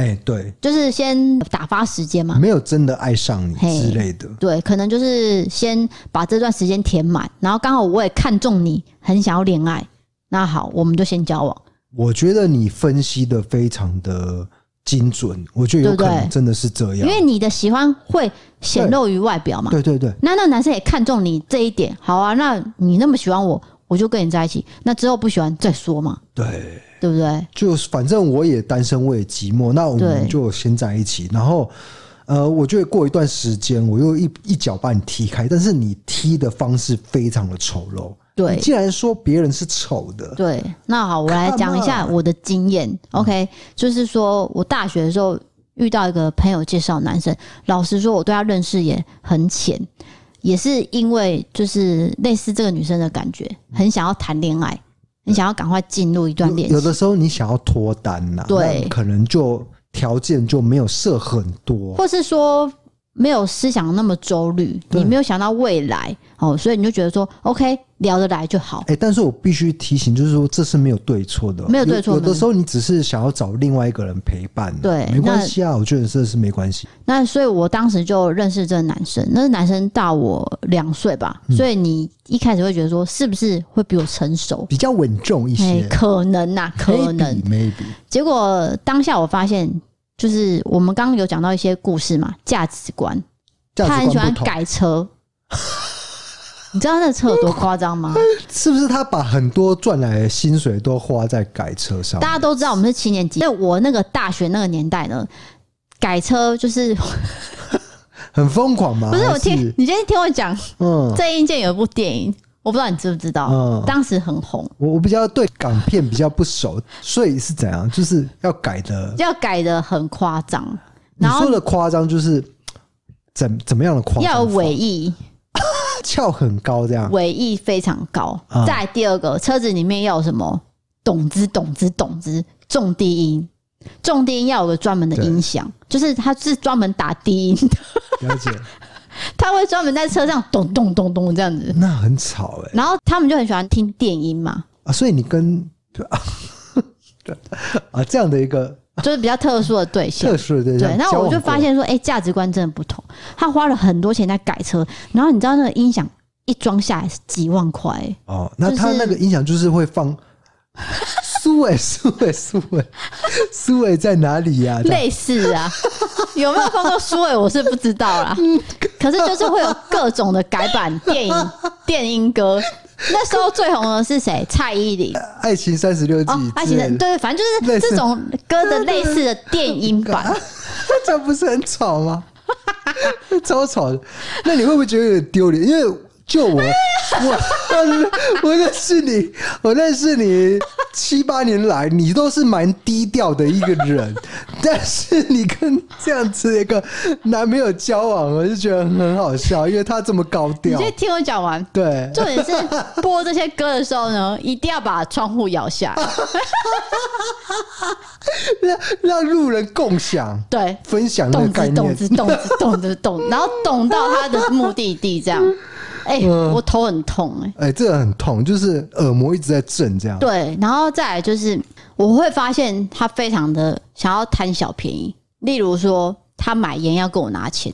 哎、欸，对，就是先打发时间嘛，没有真的爱上你之类的。对，可能就是先把这段时间填满，然后刚好我也看中你，很想要恋爱，那好，我们就先交往。我觉得你分析的非常的精准，我觉得有可能真的是这样，对对，因为你的喜欢会显露于外表嘛。对对对，那那男生也看中你这一点，好啊，那你那么喜欢我，我就跟你在一起，那之后不喜欢再说嘛。对。对不对？就反正我也单身，我也寂寞，那我们就先在一起。然后，呃，我觉得过一段时间，我又一一脚把你踢开，但是你踢的方式非常的丑陋。对，既然说别人是丑的，对，那好，我来讲一下我的经验。OK，就是说我大学的时候遇到一个朋友介绍男生，老实说，我对他认识也很浅，也是因为就是类似这个女生的感觉，很想要谈恋爱。你想要赶快进入一段恋情，有的时候你想要脱单呐，对，可能就条件就没有设很多，或是说没有思想那么周虑，你没有想到未来哦，所以你就觉得说，OK。聊得来就好。哎、欸，但是我必须提醒，就是说这是没有对错的，没有对错。有的时候你只是想要找另外一个人陪伴，对，没关系啊。我觉得这是没关系。那所以我当时就认识这个男生，那个男生大我两岁吧，所以你一开始会觉得说，是不是会比我成熟，比较稳重一些？欸、可能呐、啊，可能。Maybe, maybe。结果当下我发现，就是我们刚刚有讲到一些故事嘛，价值观，他很喜欢改车。你知道那车有多夸张吗？是不是他把很多赚来的薪水都花在改车上？大家都知道我们是七年级，因为我那个大学那个年代呢，改车就是 (laughs) 很疯狂嘛。(laughs) 不是我听你先听我讲，嗯，郑伊健有一部电影，我不知道你知不知道，嗯，当时很红。我我比较对港片比较不熟，所以是怎样？就是要改的，要改的很夸张。你说的夸张就是怎怎么样的夸张？要有伪意。(laughs) 翘很高，这样尾翼非常高。嗯、再来第二个，车子里面要有什么？懂子懂子懂子，重低音，重低音要有个专门的音响，就是它是专门打低音的。了解。他会专门在车上咚咚咚咚这样子，那很吵哎、欸。然后他们就很喜欢听电音嘛。啊，所以你跟对 (laughs) 啊这样的一个。就是比较特殊的对象，特殊的对象。对，那我就发现说，哎、欸，价值观真的不同。他花了很多钱在改车，然后你知道那个音响一装下来是几万块、欸。哦，那他那个音响就是会放苏伟，(laughs) 苏伟，苏伟，苏伟在哪里呀、啊？(laughs) 类似啊，有没有放过苏伟？我是不知道啦。(laughs) 可是就是会有各种的改版电影、电音歌。那时候最红的是谁？蔡依林，《爱情三十六计》哦，爱情的对，反正就是这种歌的类似的电音版，这不是很吵吗？超吵的。那你会不会觉得有点丢脸？因为就我，我我认识你，我认识你七八年来，你都是蛮低调的一个人。(laughs) 但是你跟这样子一个男朋友交往，我就觉得很好笑，因为他这么高调。你先听我讲完。对，重点是播这些歌的时候呢，(laughs) 一定要把窗户摇下来，让 (laughs) 让路人共享，对，分享那个概念，动子动子动子动，然后懂到他的目的地，这样。哎、欸，我头很痛哎、欸！哎、欸，这个很痛，就是耳膜一直在震，这样。对，然后再来就是，我会发现他非常的想要贪小便宜，例如说他买烟要跟我拿钱。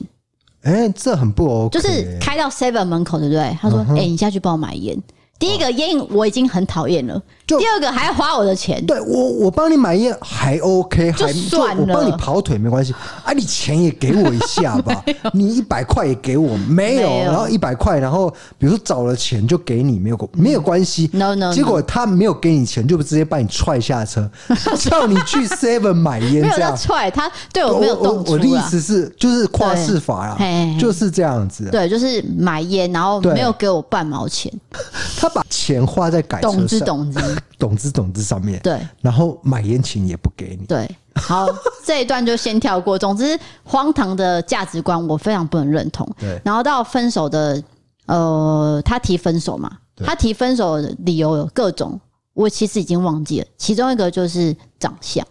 哎、欸，这很不 OK。就是开到 Seven 门口，对不对？他说：“哎、你下去帮我买烟。”第一个烟我已经很讨厌了，就第二个还要花我的钱。对我，我帮你买烟还 OK，就还算了我帮你跑腿没关系啊，你钱也给我一下吧，(laughs) 你一百块也给我没有？然后一百块，然后比如说找了钱就给你，没有没有关系。No, no, 结果他没有给你钱，就直接把你踹下车，(laughs) 叫你去 (laughs) Seven 买烟，没有这样。踹他，对我没有动粗我，我的意啊。思是，就是跨市法啊就是这样子。对，就是买烟，然后对没有给我半毛钱，他把钱花在改车懂之上，懂之。(laughs) 懂之懂之上面。对然后买烟钱也不给你。对，好，(laughs) 这一段就先跳过。总之，荒唐的价值观我非常不能认同。对然后到分手的，呃，他提分手嘛，他提分手的理由有各种，我其实已经忘记了。其中一个就是长相，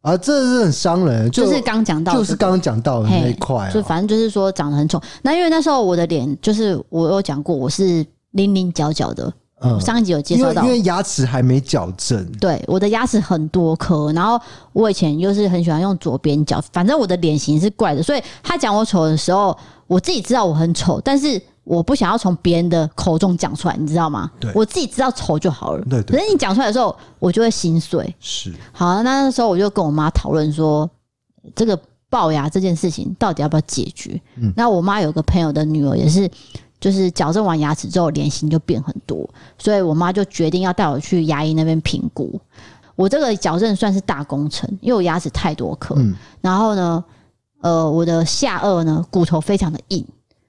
啊，这是很伤人，就就是刚讲到的就是刚刚讲到的那一块啊，就反正就是说长得很丑。那因为那时候我的脸，就是我有讲过，我是棱棱角角的。嗯上一集有介绍到，为因为牙齿还没矫正，对，我的牙齿很多颗，然后我以前又是很喜欢用左边角，反正我的脸型是怪的，所以他讲我丑的时候，我自己知道我很丑，但是我不想要从别人的口中讲出来，你知道吗？对我自己知道丑就好了。对对可是你讲出来的时候，我就会心碎。是好，那那时候我就跟我妈讨论说，这个龅牙这件事情到底要不要解决？嗯那我妈有个朋友的女儿也是。就是矫正完牙齿之后，脸型就变很多，所以我妈就决定要带我去牙医那边评估。我这个矫正算是大工程，因为我牙齿太多颗，嗯然后呢，呃，我的下颚呢骨头非常的硬，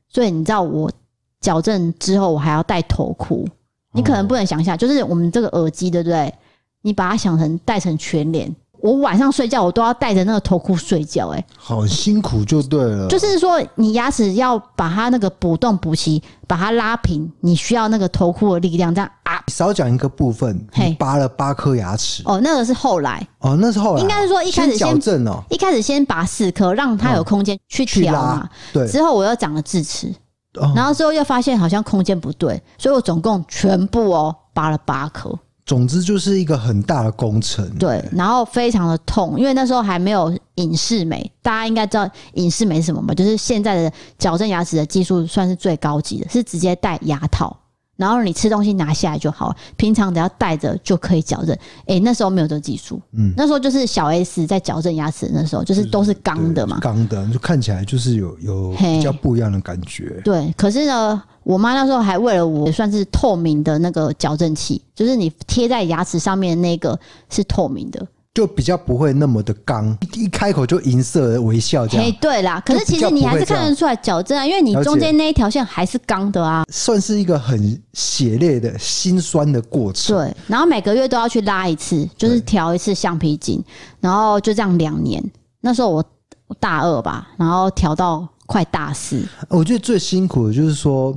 所以你知道我矫正之后我还要戴头箍，你可能不能想象，就是我们这个耳机对不对？你把它想成戴成全脸。我晚上睡觉，我都要戴着那个头箍睡觉、欸，哎，好辛苦就对了，就是说你牙齿要把它那个补洞补齐，把它拉平，你需要那个头箍的力量，这样啊。少讲一个部分，拔了八颗牙齿。哦，那个是后来，哦，那是后来，应该是说一开始矫正哦，一开始先拔四颗，让它有空间去去调嘛。拉。对，之后我又长了智齿，哦。然后之后又发现好像空间不对，所以我总共全部哦拔了八颗。总之就是一个很大的工程，对，然后非常的痛，因为那时候还没有隐适美，大家应该知道隐适美什么吧？就是现在的矫正牙齿的技术算是最高级的，是直接戴牙套，然后你吃东西拿下来就好，平常只要戴着就可以矫正。哎，那时候没有这个技术，嗯那时候就是小 S 在矫正牙齿，那时候就是都是钢的嘛，钢的就看起来就是有有比较不一样的感觉，对。可是呢，我妈那时候还为了我，也算是透明的那个矫正器，就是你贴在牙齿上面的那个是透明的。就比较不会那么的刚，一开口就银色的微笑这嘿，样，对啦，可是其实你还是看得出来矫正啊，因为你中间那一条线还是刚的啊。算是一个很血泪的心酸的过程。对，然后每个月都要去拉一次，就是调一次橡皮筋，然后就这样两年。那时候我我大二吧，然后调到快大四。我觉得最辛苦的就是说，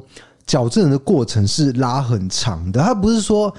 矫正的过程是拉很长的，它不是说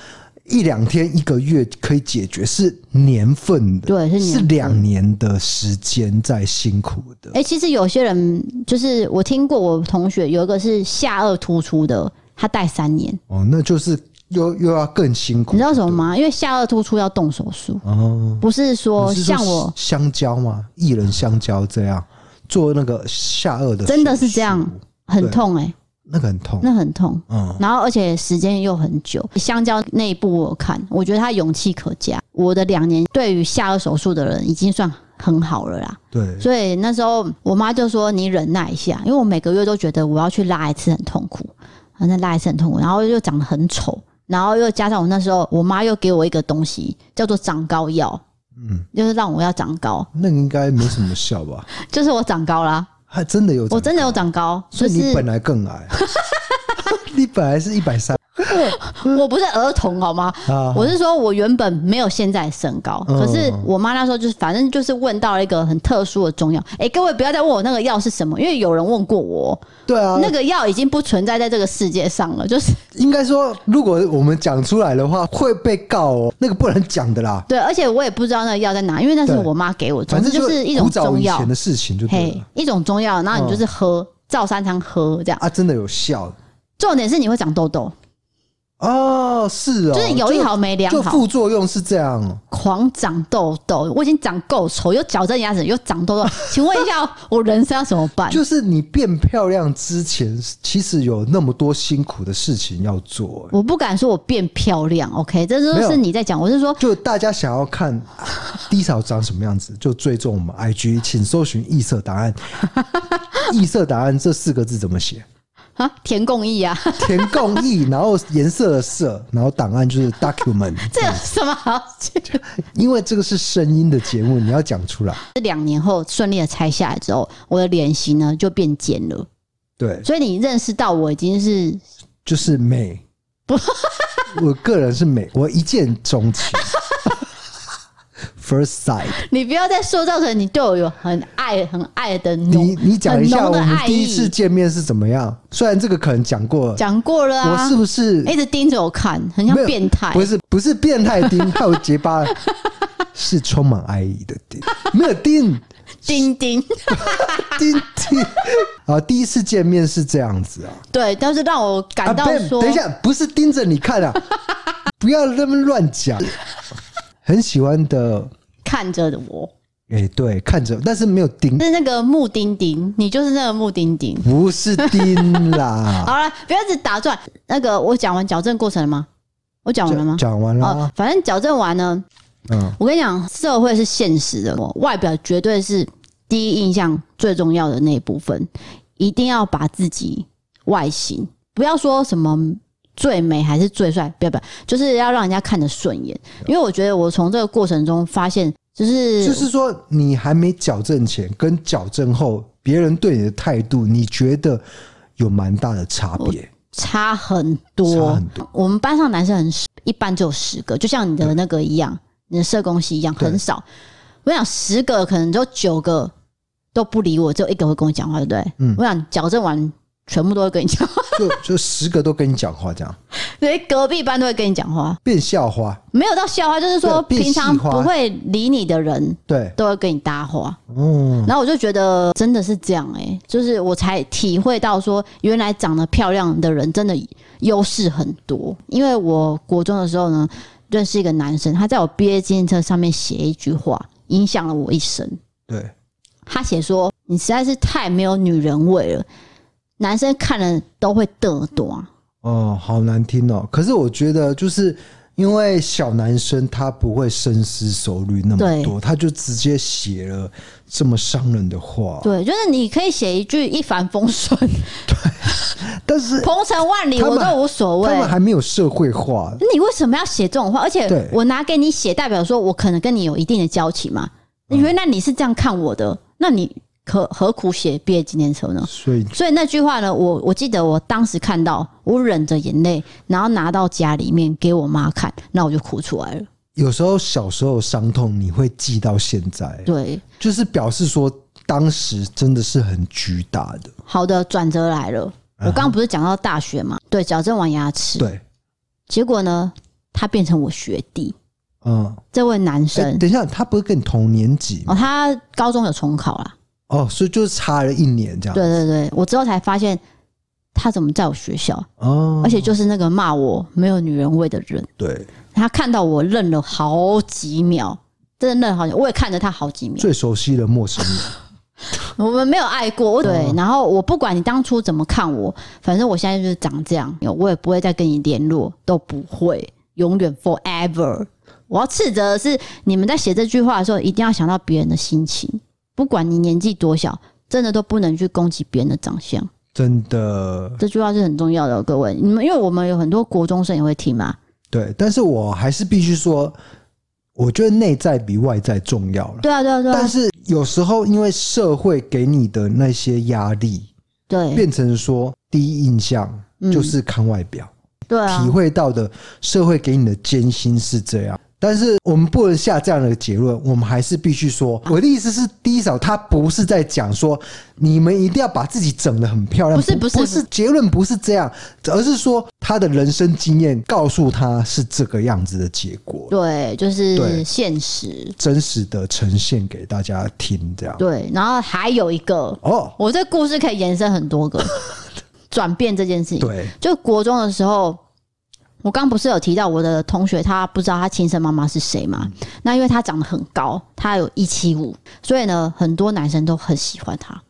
一两天、一个月可以解决，是年份的，对是两年的时间在辛苦的。哎、其实有些人就是我听过，我同学有一个是下颚突出的，他戴三年，哦，那就是又又要更辛苦。你知道什么吗？因为下颚突出要动手术，哦，不是说像我香蕉吗？薏仁香蕉这样做那个下颚的，真的是这样，很痛哎、那个很痛，那很痛。嗯，然后而且时间又很久，香蕉那一部我有看，我觉得他勇气可嘉。我的两年对于下颌手术的人已经算很好了啦，对，所以那时候我妈就说你忍耐一下，因为我每个月都觉得我要去拉一次很痛苦，反正拉一次很痛苦，然后又长得很丑，然后又加上我那时候我妈又给我一个东西叫做长高药，嗯，就是让我要长高，那个应该没什么效吧？(laughs) 就是我长高啦，还真的有，我真的有，长高，所以你本来更矮，(laughs) 你本来是一百三 (laughs) 我不是儿童好吗？啊，我是说，我原本没有现在身高，嗯可是我妈那时候就是，反正就是问到了一个很特殊的中药。哎、各位不要再问我那个药是什么，因为有人问过我，对啊，那个药已经不存在在这个世界上了。就是 (laughs) 应该说，如果我们讲出来的话，会被告哦，那个不能讲的啦。对，而且我也不知道那个药在哪，因为那是对我妈给我的，总反正之就是一种古早中药的事情就对嘿了，一种中药，然后你就是喝，照三餐喝这样。啊，真的有效。重点是你会长痘痘，哦，是哦，就是有一好没两好，就副作用是这样，狂长痘痘。我已经长够丑，又矫正牙齿，又长痘痘。(laughs) 请问一下，我人生要怎么办？就是你变漂亮之前，其实有那么多辛苦的事情要做。我不敢说我变漂亮，OK，这都是你在讲。我是说，就大家想要看低潮长什么样子，就追踪我们 IG，请搜寻异色答案。(laughs) 异色答案这四个字怎么写？啊，填共益啊，(laughs) 填共益，然后颜色的色，然后档案就是 document。(laughs) 这有什么好？(laughs) 因为这个是声音的节目，你要讲出来。这两年后顺利的拆下来之后，我的脸型呢就变尖了。对，所以你认识到我已经是就是美，不，我个人是美，我一见钟情。First sight，你不要再塑造成你对我有很爱、很爱的。你你讲一下我们第一次见面是怎么样？虽然这个可能讲过了，讲过了啊。我是不是一直盯着我看，很像变态？不是，不是变态盯，还有结巴，是充满爱意的盯，没有盯，盯盯盯盯。(laughs) 啊，第一次见面是这样子啊？对，但是让我感到说，等一下，不是盯着你看啊，(laughs) 不要那么乱讲。很喜欢的，看着的我，哎、欸，对，看着，但是没有盯，是那个木钉钉，你就是那个木钉钉，不是钉啦。(laughs) 好了，不要一直打转。那个，我讲完矫正过程了吗？我讲完了吗？讲完了、啊哦。反正矫正完呢，嗯，我跟你讲，社会是现实的，外表绝对是第一印象最重要的那一部分，一定要把自己外形，不要说什么。最美还是最帅？不要不要，就是要让人家看得顺眼。因为我觉得我从这个过程中发现，就是就是说，你还没矫正前跟矫正后，别人对你的态度，你觉得有蛮大的差别？差很多，差很多。我们班上男生很少，一般只有十个，就像你的那个一样，你的社工系一样，很少。我想十个可能只有九个都不理我，只有一个会跟我讲话，对不对？嗯。我想矫正完。全部都会跟你讲话，就 (laughs) 就十个都跟你讲话这样，对，隔壁班都会跟你讲话，变笑话，没有到笑话，就是说平常不会理你的人，对，都会跟你搭话，嗯，然后我就觉得真的是这样哎、欸，就是我才体会到说，原来长得漂亮的人真的优势很多，因为我国中的时候呢，认识一个男生，他在我毕业纪念册上面写一句话，影响了我一生，对，他写说，你实在是太没有女人味了。男生看了都会嘚多哦，好难听哦。可是我觉得，就是因为小男生他不会深思熟虑那么多，他就直接写了这么伤人的话。对，就是你可以写一句一帆风顺，(laughs) 对，但是鹏程万里我都无所谓。他们还没有社会化，你为什么要写这种话？而且我拿给你写，代表说我可能跟你有一定的交情嘛。原来你是这样看我的，那你。可何苦写毕业纪念册呢？所以，所以那句话呢，我我记得我当时看到，我忍着眼泪，然后拿到家里面给我妈看，那我就哭出来了。有时候小时候伤痛你会记到现在，对，就是表示说当时真的是很巨大的。好的，转折来了，我刚刚不是讲到大学嘛？对，矫正完牙齿，对，结果呢，他变成我学弟。嗯，这位男生，欸，等一下，他不是跟你同年级哦？他高中有重考啦。哦，所以就是差了一年这样。对对对，我之后才发现他怎么在我学校哦，而且就是那个骂我没有女人味的人。对，他看到我愣了好几秒，真的愣好久，我也看着他好几秒。最熟悉的陌生人，(laughs) 我们没有爱过。对，然后我不管你当初怎么看我，反正我现在就是长这样，我也不会再跟你联络，都不会，永远 forever。我要斥责的是，你们在写这句话的时候，一定要想到别人的心情。不管你年纪多小，真的都不能去攻击别人的长相。真的，这句话是很重要的，各位。你们因为我们有很多国中生也会听嘛。对，但是我还是必须说，我觉得内在比外在重要了。对啊，对啊，对啊。但是有时候因为社会给你的那些压力，对，变成说第一印象就是看外表。嗯、对啊，体会到的社会给你的艰辛是这样。但是我们不能下这样的结论，我们还是必须说，我的意思是，D 嫂她不是在讲说你们一定要把自己整得很漂亮，不是不是，不是结论不是这样，而是说他的人生经验告诉他是这个样子的结果，对，就是现实真实的呈现给大家听，这样。对。然后还有一个哦，我这故事可以延伸很多个 (laughs) 转变这件事情，对，就国中的时候。我刚不是有提到我的同学，他不知道他亲生妈妈是谁吗？嗯、那因为他长得很高，他有一七五，所以呢，很多男生都很喜欢他，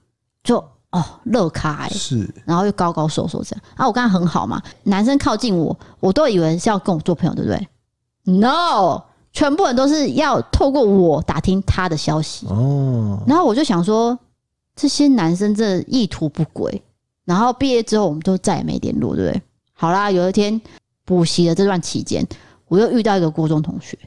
就哦乐咖是，然后又高高瘦瘦这样啊，我跟他很好嘛，男生靠近我，我都以为是要跟我做朋友，对不对？No，全部人都是要透过我打听他的消息哦，然后我就想说，这些男生真的意图不轨，然后毕业之后我们都再也没联络，对不对？好啦，有一天。补习的这段期间，我又遇到一个国中同学，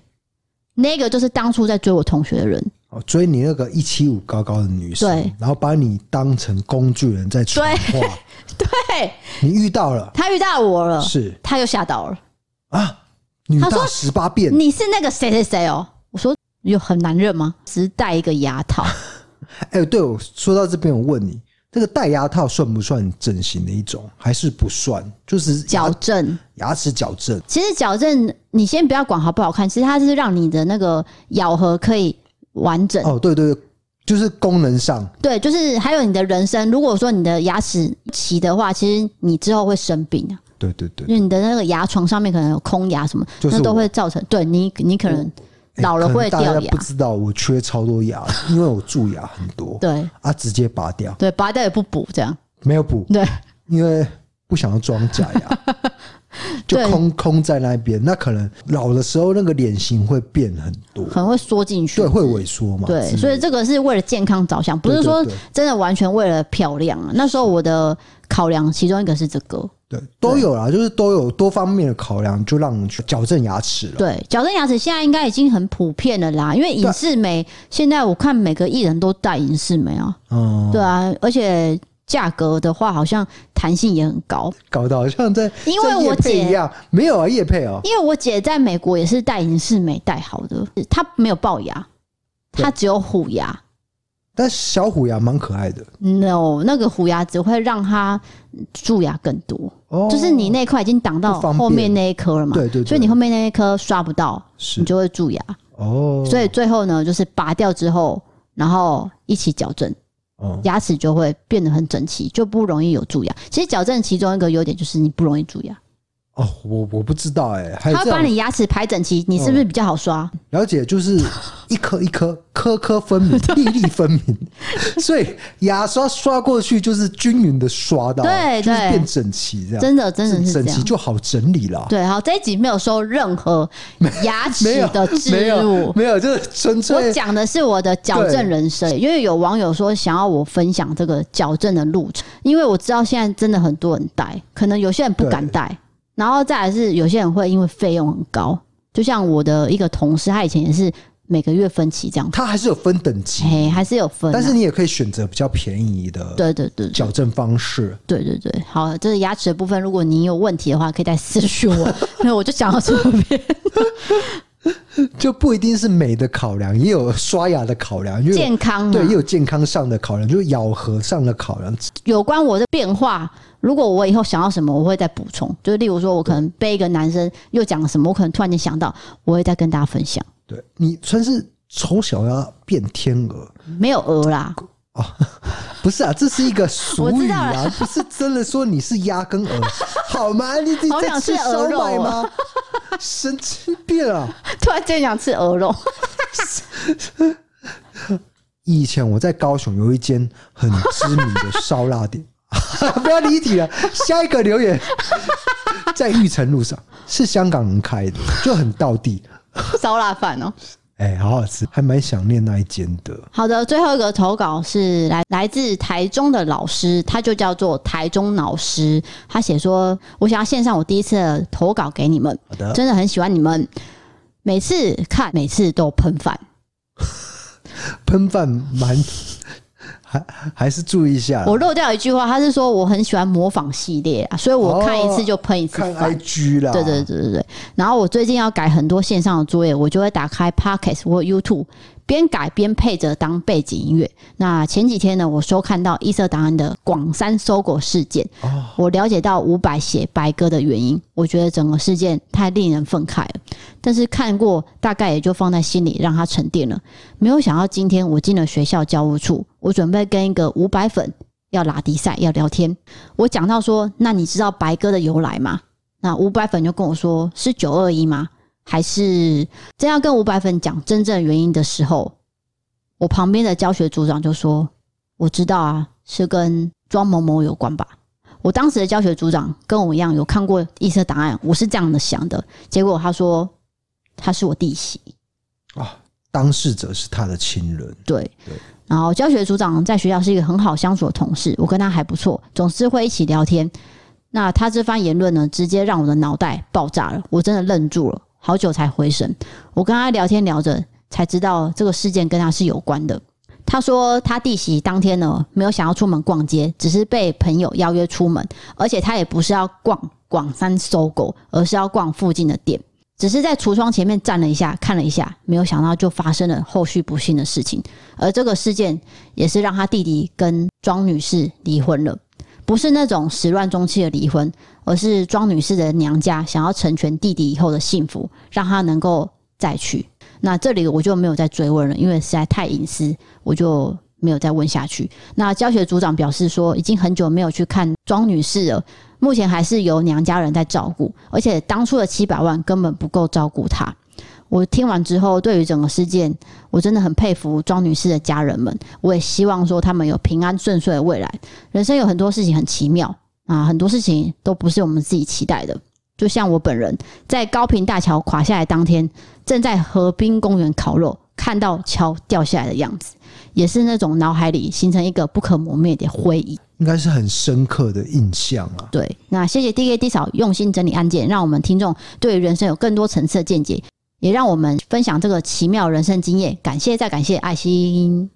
那个就是当初在追我同学的人，哦，追你那个一七五高高的女生，对，然后把你当成工具人在传话，对，你遇到了，他遇到我了，是，他又吓到了啊，女大十八变，你是那个谁谁谁哦？我说有很难认吗？只是戴一个牙套，(laughs) 哎，对，我说到这边，我问你。这个戴牙套算不算整形的一种，还是不算？就是矫正牙齿矫正。其实矫正，你先不要管好不好看，其实它是让你的那个咬合可以完整。哦，对对对，就是功能上。对，就是还有你的人生。如果说你的牙齿齐的话，其实你之后会生病啊。对对对，因为你的那个牙床上面可能有空牙什么，那都会造成对你，你可能。老了会掉牙，大家不知道我缺超多牙，因为我蛀牙很多。对啊，直接拔掉。对，拔掉也不补，这样没有补。对，因为不想要装假牙，(laughs) 就空空在那边。那可能老的时候那个脸型会变很多，可能会缩进去，对，会萎缩嘛。对，所以这个是为了健康着想，不是说真的完全为了漂亮啊。那时候我的考量其中一个是这个。对，都有啦，就是都有多方面的考量，就让你去矫正牙齿了。对，矫正牙齿现在应该已经很普遍了啦，因为隐适美现在我看每个艺人都戴隐适美啊。嗯，对啊，而且价格的话，好像弹性也很高，搞得好像在因为我姐一样，没有啊，叶佩哦。因为我姐在美国也是戴隐适美戴好的，她没有龅牙，她只有虎牙。但小虎牙蛮可爱的。No，那个虎牙只会让它蛀牙更多。哦，就是你那块已经挡到后面那一颗了嘛？对对。所以你后面那一颗刷不到，你就会蛀牙。哦。所以最后呢，就是拔掉之后，然后一起矫正，牙齿就会变得很整齐，就不容易有蛀牙。其实矫正其中一个优点就是你不容易蛀牙。哦，我我不知道哎、欸，他会把你牙齿排整齐，你是不是比较好刷？嗯、了解，就是一颗一颗，颗颗分明，(laughs) 粒粒分明，所以牙刷刷过去就是均匀的刷到，对，对，就是变整齐这样，真的真的是整齐就好整理了。对，好，这一集没有收任何牙齿的置入，没有，就是纯粹。我讲的是我的矫正人生，因为有网友说想要我分享这个矫正的路程，因为我知道现在真的很多人戴，可能有些人不敢戴。然后再来是有些人会因为费用很高，就像我的一个同事，他以前也是每个月分期这样。他还是有分等级，嘿，还是有分。但是你也可以选择比较便宜的，对对对，矫正方式。对对对，好，这是牙齿的部分。如果你有问题的话，可以再私讯我。(laughs) 那我就讲到这边，(laughs) 就不一定是美的考量，也有刷牙的考量，健康对，也有健康上的考量，就是咬合上的考量。有关我的变化。如果我以后想要什么，我会再补充。就是例如说，我可能被一个男生又讲了什么，我可能突然间想到，我会再跟大家分享。对，你算是从小要变天鹅，没有鹅啦。哦，(laughs) 不是啊，这是一个俗语啊，不是真的说你是鸭跟鹅，(laughs) 好吗？你你在吃烧卖吗？神经病啊！突然间想吃鹅肉。(laughs) 以前我在高雄有一间很知名的烧腊店。不要离题了，下一个留言在玉成路上，是香港人开的，就很道地烧腊饭哦。哎，好好吃，还蛮想念那一间的。好的，最后一个投稿是来来自台中的老师，他就叫做台中老师。他写说：“我想要献上我第一次的投稿给你们，好的，真的很喜欢你们，每次看，每次都喷饭，(laughs) 喷饭蛮。”还还是注意一下。我漏掉一句话，他是说我很喜欢模仿系列啊，所以我看一次就喷一次。看 IG 啦，对对对对对。然后我最近要改很多线上的作业，我就会打开 Podcast 或 YouTube。边改边配着当背景音乐。那前几天呢，我收看到一色档案的广三搜狗事件，我了解到伍佰写白鸽的原因。我觉得整个事件太令人愤慨了，但是看过大概也就放在心里，让它沉淀了。没有想到今天我进了学校教务处，我准备跟一个伍佰粉要拉迪赛要聊天。我讲到说，那你知道白鸽的由来吗？那伍佰粉就跟我说是九二一吗？还是真要跟五百粉讲真正原因的时候，我旁边的教学组长就说：“我知道啊，是跟庄某某有关吧。”我当时的教学组长跟我一样有看过一些档案，我是这样的想的。结果他说他是我弟媳啊，当事者是他的亲人。对，对。然后教学组长在学校是一个很好相处的同事，我跟他还不错，总是会一起聊天。那他这番言论呢，直接让我的脑袋爆炸了，我真的愣住了，好久才回神。我跟他聊天聊着，才知道这个事件跟他是有关的。他说他弟媳当天呢，没有想要出门逛街，只是被朋友邀约出门，而且他也不是要逛广三 SOGO，而是要逛附近的店。只是在橱窗前面站了一下，看了一下，没有想到就发生了后续不幸的事情。而这个事件也是让他弟弟跟庄女士离婚了，不是那种始乱终弃的离婚，而是庄女士的娘家想要成全弟弟以后的幸福，让他能够再娶。那这里我就没有再追问了，因为实在太隐私，我就没有再问下去。那教学组长表示说，已经很久没有去看庄女士了。目前还是由娘家人在照顾，而且当初的七百万根本不够照顾她。我听完之后，对于整个事件，我真的很佩服庄女士的家人们。我也希望说他们有平安顺遂的未来。人生有很多事情很奇妙啊，很多事情都不是我们自己期待的。就像我本人在高平大桥垮下来当天，正在河滨公园烤肉，看到桥掉下来的样子，也是那种脑海里形成一个不可磨灭的回忆。应该是很深刻的印象啊。对，那谢谢 D K D 嫂用心整理案件，让我们听众对于人生有更多层次的见解，也让我们分享这个奇妙人生经验。感谢再感谢，爱心。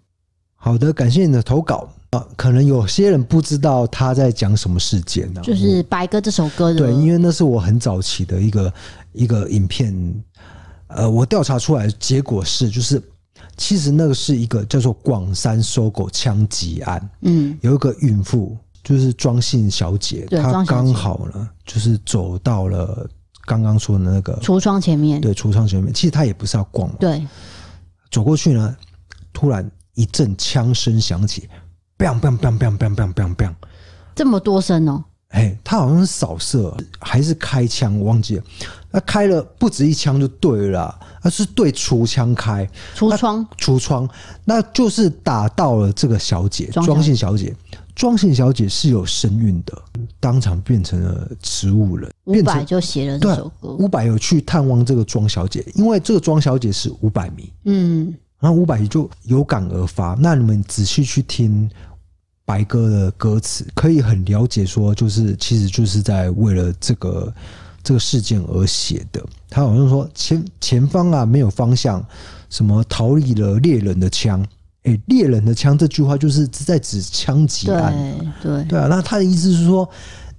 好的，感谢你的投稿啊。可能有些人不知道他在讲什么事件呢？就是《白鸽》这首歌的。对，因为那是我很早期的一个一个影片。呃，我调查出来的结果是，就是。其实那个是一个叫做广山搜狗枪击案，嗯，有一个孕妇就是庄姓小姐，她刚好呢就是走到了刚刚说的那个橱窗前面，对，橱窗前面，其实他也不是要逛，对，走过去呢，突然一阵枪声响起，bang bang bang bang bang bang bang bang，这么多声哦。哎，他好像是扫射还是开枪，我忘记了。那开了不止一枪就对了，而是对橱窗开。橱窗，橱窗，那就是打到了这个小姐庄姓小姐。庄姓小姐是有身孕的，当场变成了植物人。伍佰就写了这首歌，伍佰有去探望这个庄小姐，因为这个庄小姐是伍佰迷。嗯，然后伍佰就有感而发。那你们仔细去听。白鸽的歌词可以很了解，说就是其实就是在为了这个这个事件而写的。他好像说前前方啊没有方向，什么逃离了猎人的枪，哎，猎人的枪这句话就是在指枪击案，对对对啊。那他的意思是说，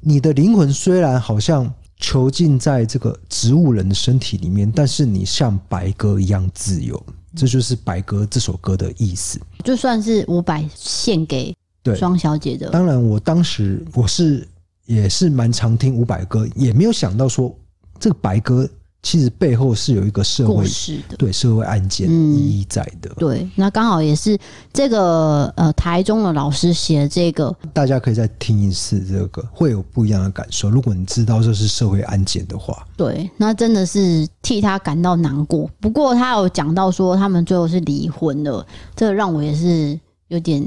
你的灵魂虽然好像囚禁在这个植物人的身体里面，但是你像白鸽一样自由，这就是白鸽这首歌的意思。就算是伍佰献给。对，庄小姐的。当然，我当时我是也是蛮常听伍佰歌，也没有想到说这个白鸽其实背后是有一个社会的，对社会案件意义在的。嗯、对，那刚好也是这个呃台中的老师写的这个，大家可以再听一次这个，会有不一样的感受。如果你知道这是社会案件的话，对，那真的是替他感到难过。不过他有讲到说他们最后是离婚了，这个让我也是有点。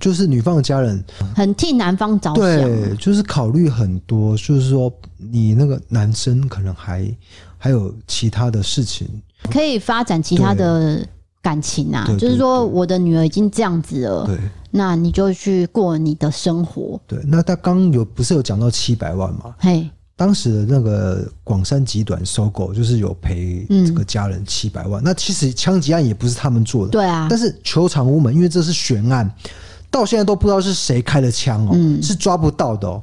就是女方的家人很替男方着想，对，就是考虑很多，就是说你那个男生可能还还有其他的事情可以发展其他的感情啊。就是说，我的女儿已经这样子了，对，那你就去过你的生活。对，那他刚有不是有讲到七百万嘛？嘿，当时的那个广山集团 SOGO 就是有赔这个家人七百万。那其实枪击案也不是他们做的，对啊。但是球场无门，因为这是悬案。到现在都不知道是谁开的枪哦，嗯，是抓不到的哦。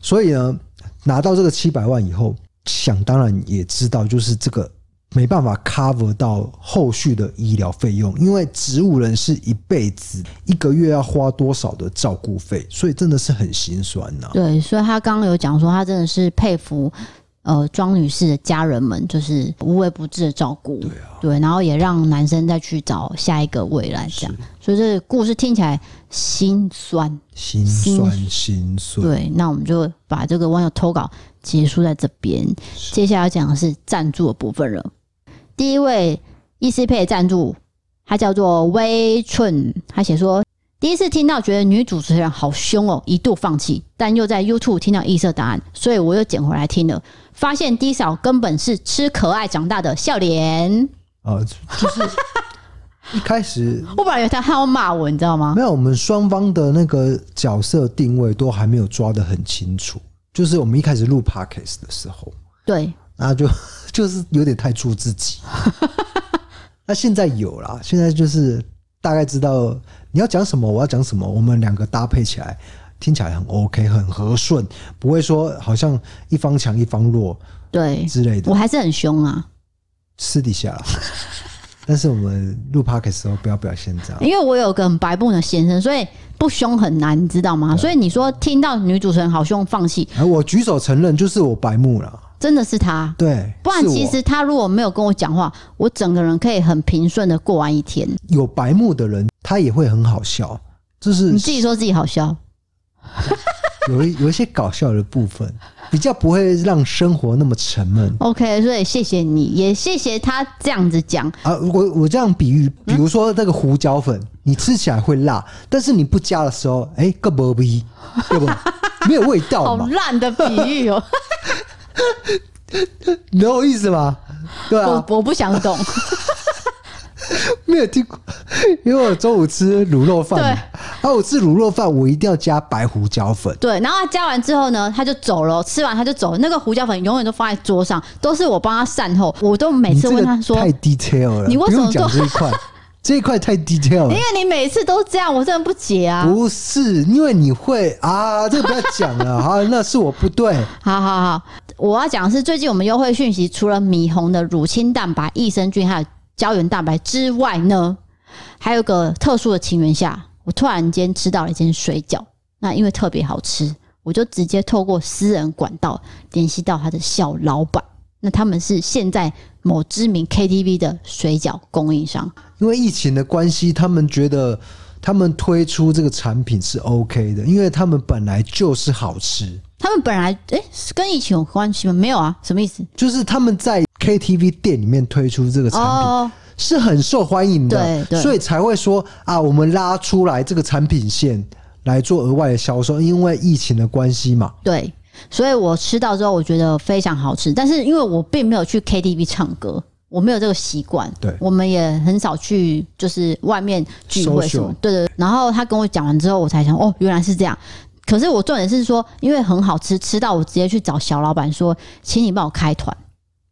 所以呢，拿到这个七百万以后，想当然也知道，就是这个没办法 cover 到后续的医疗费用，因为植物人是一辈子一个月要花多少的照顾费，所以真的是很心酸呐。对，所以他刚刚有讲说，他真的是佩服呃庄女士的家人们就是无微不至的照顾，对啊，对，然后也让男生再去找下一个未来，这样，所以这个故事听起来心酸，心酸心酸。对，那我们就把这个网友投稿结束在这边，接下来要讲的是赞助的部分了。第一位 ECPay 赞助，他叫做微寸，他写说。第一次听到，觉得女主持人好凶哦，一度放弃，但又在 YouTube 听到异色答案，所以我又捡回来听了，发现 D 嫂根本是吃可爱长大的笑脸。呃，就是 (laughs) 一开始我本来以为他还要骂我，你知道吗？没有，我们双方的那个角色定位都还没有抓得很清楚。就是我们一开始录 Podcast 的时候，对，那就 (laughs) 就是有点太做自己。(laughs) 那现在有啦，现在就是大概知道。你要讲什么，我要讲什么，我们两个搭配起来听起来很 OK，很和顺，不会说好像一方强一方弱，对之类的。我还是很凶啊，私底下，(laughs) 但是我们录 Podcast 的时候不要表现这样，因为我有个很白目的先生，所以不凶很难，你知道吗？所以你说听到女主持人好凶，放弃，我举手承认，就是我白目了。真的是他，对，不然其实他如果没有跟我讲话，我整个人可以很平顺的过完一天。有白目的人，他也会很好笑，就是你自己说自己好笑，(laughs) 有一有一些搞笑的部分，比较不会让生活那么沉闷。OK，所以谢谢你，也谢谢他这样子讲啊。我我这样比喻，比如说那个胡椒粉，你吃起来会辣，但是你不加的时候，哎，个不比，对不？(laughs) 没有味道嘛。好烂的比喻哦。(laughs) 你懂我意思吗？对啊，我我不想懂，(laughs) 没有听过，因为我中午吃卤肉饭，对，然后我吃卤肉饭，我一定要加白胡椒粉，对，然后他加完之后呢，他就走了，吃完他就走了，那个胡椒粉永远都放在桌上，都是我帮他善后，我都每次问他说，太 detail 了，你为什么讲这一块？(laughs) 这一块太 detail 了，因为你每次都这样，我真的不解啊！不是，因为你会啊，这个不要讲了。(laughs) 哈，那是我不对。好好好，我要讲的是最近我们优惠讯息，除了米红的乳清蛋白、益生菌还有胶原蛋白之外呢，还有个特殊的情缘下，我突然间吃到了一间水饺，那因为特别好吃，我就直接透过私人管道联系到他的小老板，那他们是现在某知名 KTV 的水饺供应商。因为疫情的关系，他们觉得他们推出这个产品是 OK 的，因为他们本来就是好吃。他们本来诶，跟疫情有关系吗？没有啊，什么意思？就是他们在 KTV 店里面推出这个产品是很受欢迎的，所以才会说啊，我们拉出来这个产品线来做额外的销售，因为疫情的关系嘛。对，所以我吃到之后，我觉得非常好吃，但是因为我并没有去 KTV 唱歌。我没有这个习惯，对，我们也很少去，就是外面聚会什么，对对。然后他跟我讲完之后，我才想，哦，原来是这样。可是我重点是说，因为很好吃，吃到我直接去找小老板说，请你帮我开团。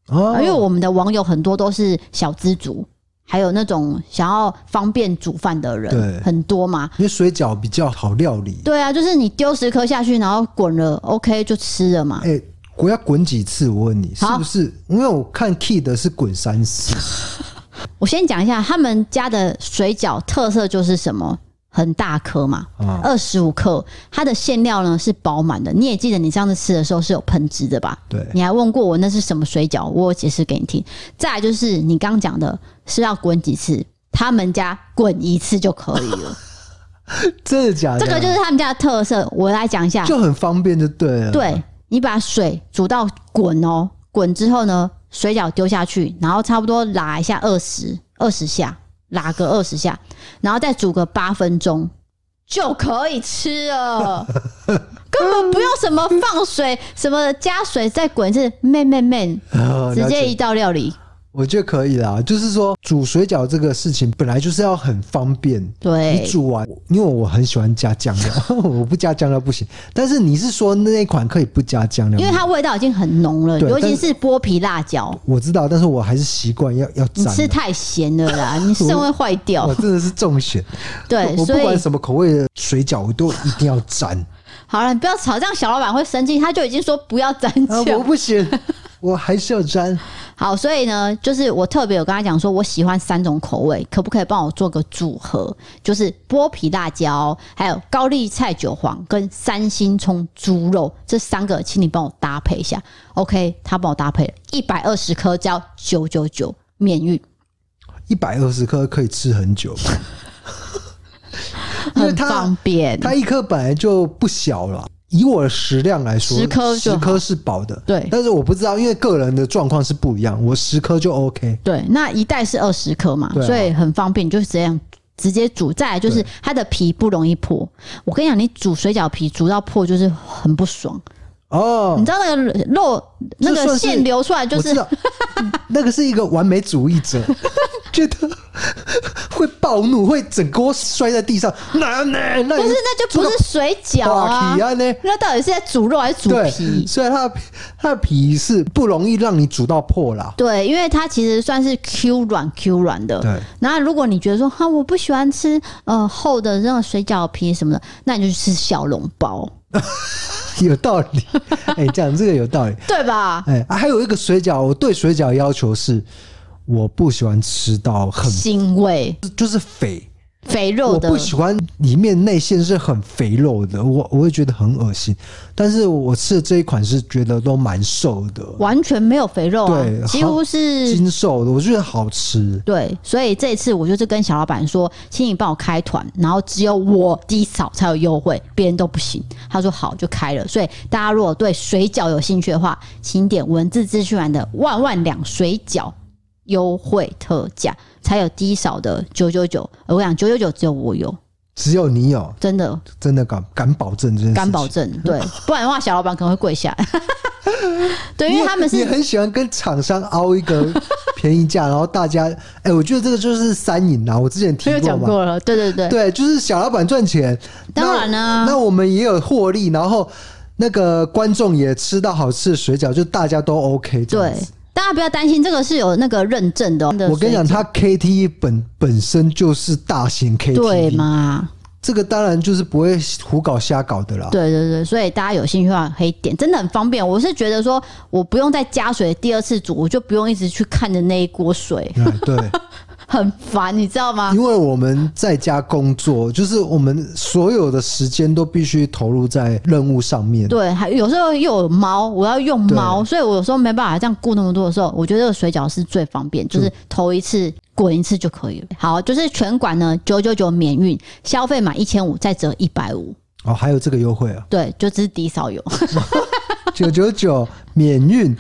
哦，因为我们的网友很多都是小资族，还有那种想要方便煮饭的人，对，很多嘛。因为水饺比较好料理。对啊，就是你丢十颗下去，然后滚了，OK 就吃了嘛。欸我要滚几次？我问你，是不是？因为我看 Kid 是滚三次。(laughs) 我先讲一下他们家的水饺特色就是什么？很大颗嘛，二十五克。它的馅料呢是饱满的。你也记得你上次吃的时候是有喷汁的吧？对。你还问过我那是什么水饺？我解释给你听。再来就是你刚讲的是要滚几次？他们家滚一次就可以了。(laughs) (laughs) 真的假的？这个就是他们家的特色。我来讲一下，就很方便，就对了。对。你把水煮到滚哦，滚之后呢，水饺丢下去，然后差不多拉一下二十二十下，拉个二十下，然后再煮个八分钟就可以吃了，(laughs) 根本不用什么放水，什么加水再滚，是慢慢慢，直接一道料理。我觉得可以啦，就是说煮水饺这个事情本来就是要很方便。对，你煮完，因为我很喜欢加酱料，(laughs) 我不加酱料不行。但是你是说那一款可以不加酱料？因为它味道已经很浓了，尤其是剥皮辣椒。我知道，但是我还是习惯要要。你吃太咸了啦，你肾会坏掉。我真的是重咸。对，我不管什么口味的水饺，我都一定要沾。好了，你不要吵，这样小老板会生气。他就已经说不要沾酱。我不行。我还是要沾。好，所以呢，就是我特别有跟他讲说，我喜欢三种口味，可不可以帮我做个组合？就是剥皮辣椒，还有高丽菜韭黄跟三星葱猪肉这三个，请你帮我搭配一下。OK，他帮我搭配了一百二十颗，交九九九免运。一百二十颗可以吃很久，(laughs) 很方便。它一颗本来就不小了。以我的食量来说，十颗十颗是饱的，对。但是我不知道，因为个人的状况是不一样，我十颗就 OK。对，那一袋是二十颗嘛，啊，所以很方便，就是这样直接煮。再来就是它的皮不容易破。我跟你讲，你煮水饺皮煮到破就是很不爽。哦，你知道那个肉那个线流出来就是，(laughs) 那个是一个完美主义者，觉得会暴怒，会整锅摔在地上。那那那不是，那就不是水饺啊！那到底是在煮肉还是煮皮？所以它的它的皮是不容易让你煮到破啦。对，因为它其实算是 Q 软 Q 软的。对。那如果你觉得说哈，我不喜欢吃呃厚的那种水饺皮什么的，那你就去吃小笼包。(laughs) 有道理，哎、欸，讲这个有道理，(laughs) 对吧？哎、欸啊，还有一个水饺，我对水饺要求是，我不喜欢吃到很腥味，就是肥。肥肉的，我不喜欢里面内馅是很肥肉的，我我会觉得很恶心。但是我吃的这一款是觉得都蛮瘦的，完全没有肥肉啊，对，几乎是精瘦的，我觉得好吃。对，所以这一次我就是跟小老板说，请你帮我开团，然后只有我低嫂才有优惠，别人都不行。他说好，就开了。所以大家如果对水饺有兴趣的话，请点文字资讯栏的万万两水饺。优惠特价才有低少的九九九，我讲九九九只有我有，只有你有，真的。真的敢敢保证这件事，敢保证，对，(laughs) 不然的话小老板可能会跪下。来。(laughs) 对，因为他们是你很喜欢跟厂商凹一个便宜价，然后大家，(laughs) 哎、欸，我觉得这个就是三赢啊！我之前提过讲过了，对对对，对，就是小老板赚钱，当然呢、啊，那我们也有获利，然后那个观众也吃到好吃的水饺，就大家都 OK，对。大家不要担心，这个是有那个认证的。我跟你讲，它 KTV 本本身就是大型 KTV，对吗？这个当然就是不会胡搞瞎搞的啦。对对对，所以大家有兴趣的话可以点，真的很方便。我是觉得说，我不用再加水，第二次煮我就不用一直去看着那一锅水。嗯，对。很烦，你知道吗？因为我们在家工作，就是我们所有的时间都必须投入在任务上面。对，还有时候又有猫，我要用猫，所以我有时候没办法这样顾那么多的时候，我觉得这个水饺是最方便，就是投一次滚一次就可以了。好，就是全馆呢九九九免运，消费满一千五再折一百五。哦，还有这个优惠啊？对，就只是低少有 (laughs) 九九九免运。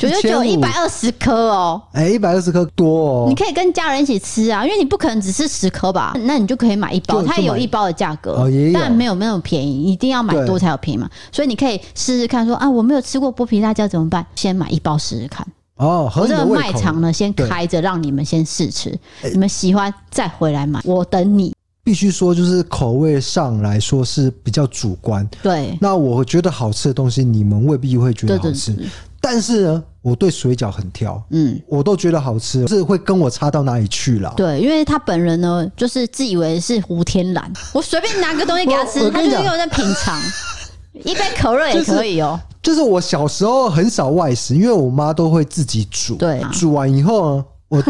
九九九一百二十颗哦，哎，一百二十颗多哦，你可以跟家人一起吃啊，因为你不可能只吃十颗吧？那你就可以买一包，它有一包的价格，但没有那么便宜，一定要买多才有便宜嘛。所以你可以试试看说，说啊，我没有吃过剥皮辣椒怎么办？先买一包试试看。哦，我这个卖场呢，先开着让你们先试吃，你们喜欢再回来买，我等你。必须说，就是口味上来说是比较主观。对，那我觉得好吃的东西，你们未必会觉得好吃。但是呢，我对水饺很挑，嗯，我都觉得好吃，是会跟我差到哪里去了？对，因为他本人呢，就是自以为是胡天蓝，(laughs) 我随便拿个东西给他吃，他就又在品尝，(laughs) 一杯可乐也可以哦、喔就是。就是我小时候很少外食，因为我妈都会自己煮，对，煮完以后呢。我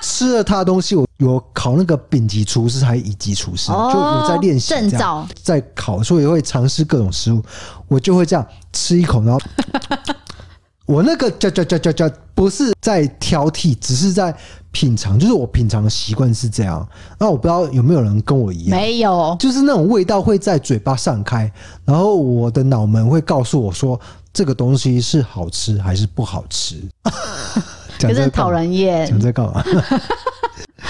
吃了他的东西，我有考那个丙级厨师还是乙级厨师，就有在练习证照，在考，所以会尝试各种食物。我就会这样吃一口，然后我那个叫叫叫叫叫，不是在挑剔，只是在品尝，就是我品尝的习惯是这样。那我不知道有没有人跟我一样，没有，就是那种味道会在嘴巴散开，然后我的脑门会告诉我说，这个东西是好吃还是不好吃。(laughs) 可是很讨人厌，讲在干嘛？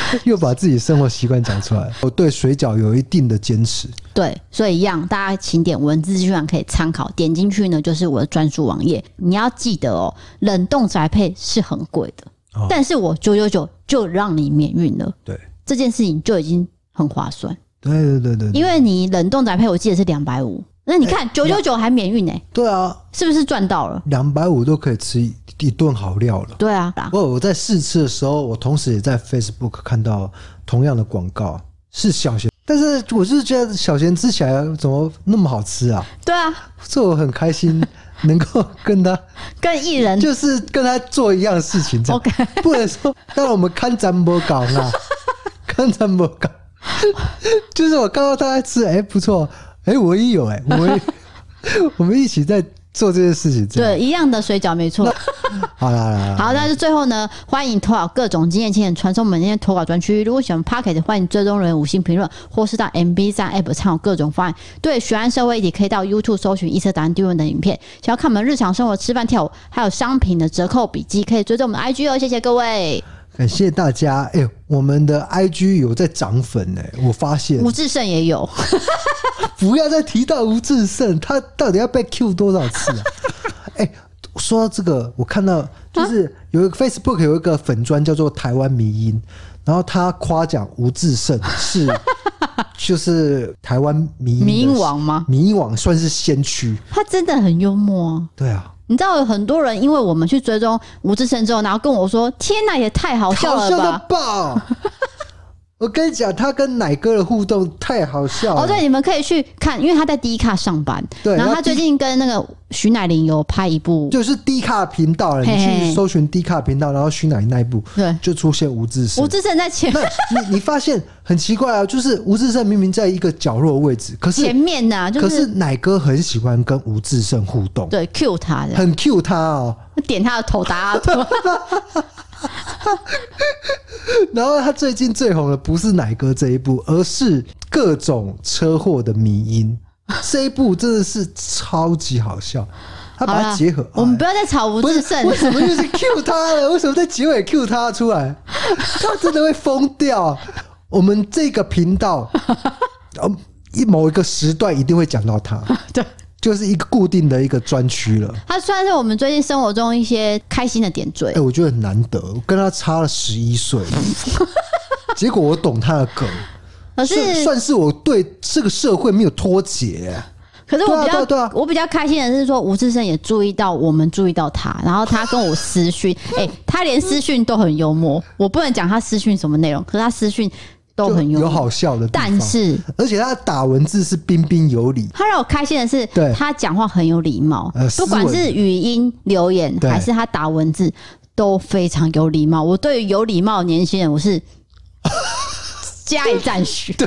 (laughs) 又把自己生活习惯讲出来。我对水饺有一定的坚持。对，所以一样，大家请点文字资讯可以参考。点进去呢，就是我的专属网页。你要记得哦，冷冻宅配是很贵的，哦，但是我九九九就让你免运了。对，这件事情就已经很划算。对对对对，对，因为你冷冻宅配，我记得是两百五。那你看九九九还免运呢？欸？对啊，是不是赚到了？两百五都可以吃一顿好料了。对啊，我我在试吃的时候，我同时也在 Facebook 看到同样的广告，是小贤但是我就是觉得小贤吃起来怎么那么好吃啊？对啊，所以我很开心能够跟他 (laughs) 跟艺人就是跟他做一样的事情，这样 OK 不能说让我们看咱不搞啊，(laughs) 看咱不搞，就是我看到他在吃，哎、欸，不错，哎、欸，我也有、欸，哎，我也 (laughs) 我们一起在。做这件事情，对一样的水饺没错。好啦好啦，好，那就最后呢，欢迎投稿各种经验，请传送我们那些投稿专区。如果喜欢 Pocket，欢迎追踪人五星评论，或是到 MB 站 App 参考各种方案。对，学安社会议题可以到 YouTube 搜寻“一车答案提问”的影片。想要看我们日常生活、吃饭、跳舞，还有商品的折扣笔记，可以追踪我们的 IG 哦。谢谢各位，感谢大家。哎、欸，我们的 IG 有在涨粉哎、欸，我发现吴志胜也有。(laughs) 不要再提到吴志胜，他到底要被 Q 多少次啊？(laughs) 哎、欸，说到这个，我看到就是有一个 Facebook 有一个粉砖叫做台湾迷因，然后他夸奖吴志胜是 (laughs) 就是台湾迷迷因王吗？迷因王算是先驱，他真的很幽默。对啊，你知道有很多人因为我们去追踪吴志胜之后，然后跟我说：“天哪，也太好笑了吧！”爆我跟你讲，他跟奶哥的互动太好笑了。哦，对，你们可以去看，因为他在 D 卡上班。对，然后他最近跟那个徐乃麟有拍一部，就是 D 卡频道了。你去搜寻 D 卡频道，然后徐乃麟那一部，对，就出现吴志胜。吴志胜在前面。你你发现很奇怪啊，就是吴志胜明明在一个角落的位置，可是前面呢、啊，就是、可是奶哥很喜欢跟吴志胜互动，对，Q 他的，很 Q 他哦，点他的头打他头。(laughs) (laughs) 然后他最近最红的不是奶哥这一部，而是各种车祸的迷因。这一部真的是超级好笑，他把它结合。我们不要再吵吴志胜，为什么又是 Q 他了？为什么在结尾 Q 他出来？他真的会疯掉。我们这个频道，一 (laughs) 某一个时段一定会讲到他。对。就是一个固定的一个专区了。它算是我们最近生活中一些开心的点缀。哎，我觉得很难得，我跟他差了十一岁，(laughs) 结果我懂他的梗，可是算是我对这个社会没有脱节。可是我比较，我比较开心的是说，吴志胜也注意到我们注意到他，然后他跟我私讯，哎，他连私讯都很幽默。我不能讲他私讯什么内容，可是他私讯。都很有好笑的，但是而且他打文字是彬彬有礼。他让我开心的是，对。他讲话很有礼貌，不管是语音留言还是他打文字都非常有礼貌。我对于有礼貌的年轻人，我是 (laughs) 加以赞许。对，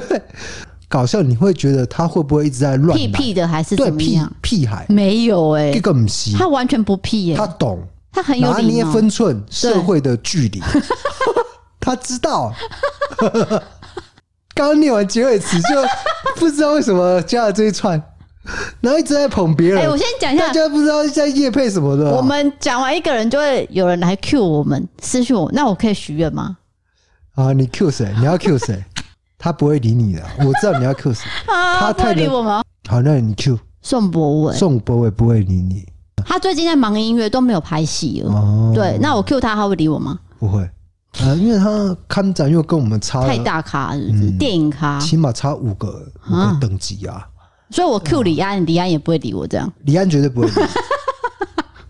搞笑你会觉得他会不会一直在乱屁屁的，还是怎么样？屁孩。没有哎，这个不是，他完全不屁耶，他懂，他很有拿捏分寸，社会的距离，(laughs) 他知道。(laughs) 刚念完结尾词，就不知道为什么加了这一串，然后一直在捧别人。哎，我先讲一下，大家不知道在夜配什么的。我们讲完一个人，就会有人来 Q 我们私讯我，那我可以许愿吗？啊，你 Q 谁？你要 Q 谁？(laughs) 他不会理你的，我知道你要 Q 谁。(laughs) 他太理我吗？好，那你 Q 宋博伟。宋博伟不会理你。他最近在忙音乐，都没有拍戏了。哦，对，那我 Q 他，他会理我吗？不会。呃，因为他看展又跟我们差太大咖是不是，嗯，电影咖，起码差五个五个等级啊。所以我 Q 李安，李安也不会理我这样。李安绝对不会理，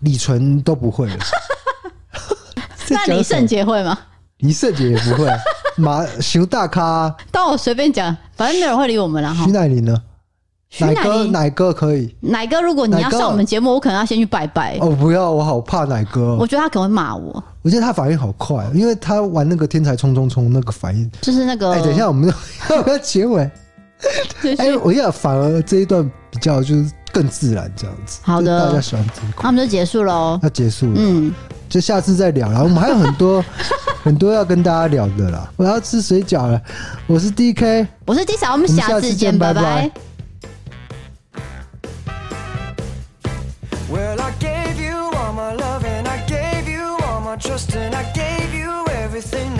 (laughs) 李纯都不会。(laughs) 那李圣杰会吗？李圣杰也不会。马熊大咖，(laughs) 当我随便讲，反正没有人会理我们了。徐乃麟呢？奶哥，奶哥可以。奶哥，如果你要上我们节目，我可能要先去拜拜。哦，不要，我好怕奶哥。我觉得他可能会骂我。我觉得他反应好快，因为他玩那个天才冲冲冲那个反应，就是那个。哎，等一下，我们 (laughs) 要要结尾。哎，我要反而这一段比较就是更自然这样子。好的，大家喜欢这一块。那我们就结束喽。要结束了，嗯，就下次再聊了。我们还有很多 (laughs) 很多要跟大家聊的啦。我要吃水饺了。我是 DK，我是 D 小，我们下次见，拜拜。trust and I gave you everything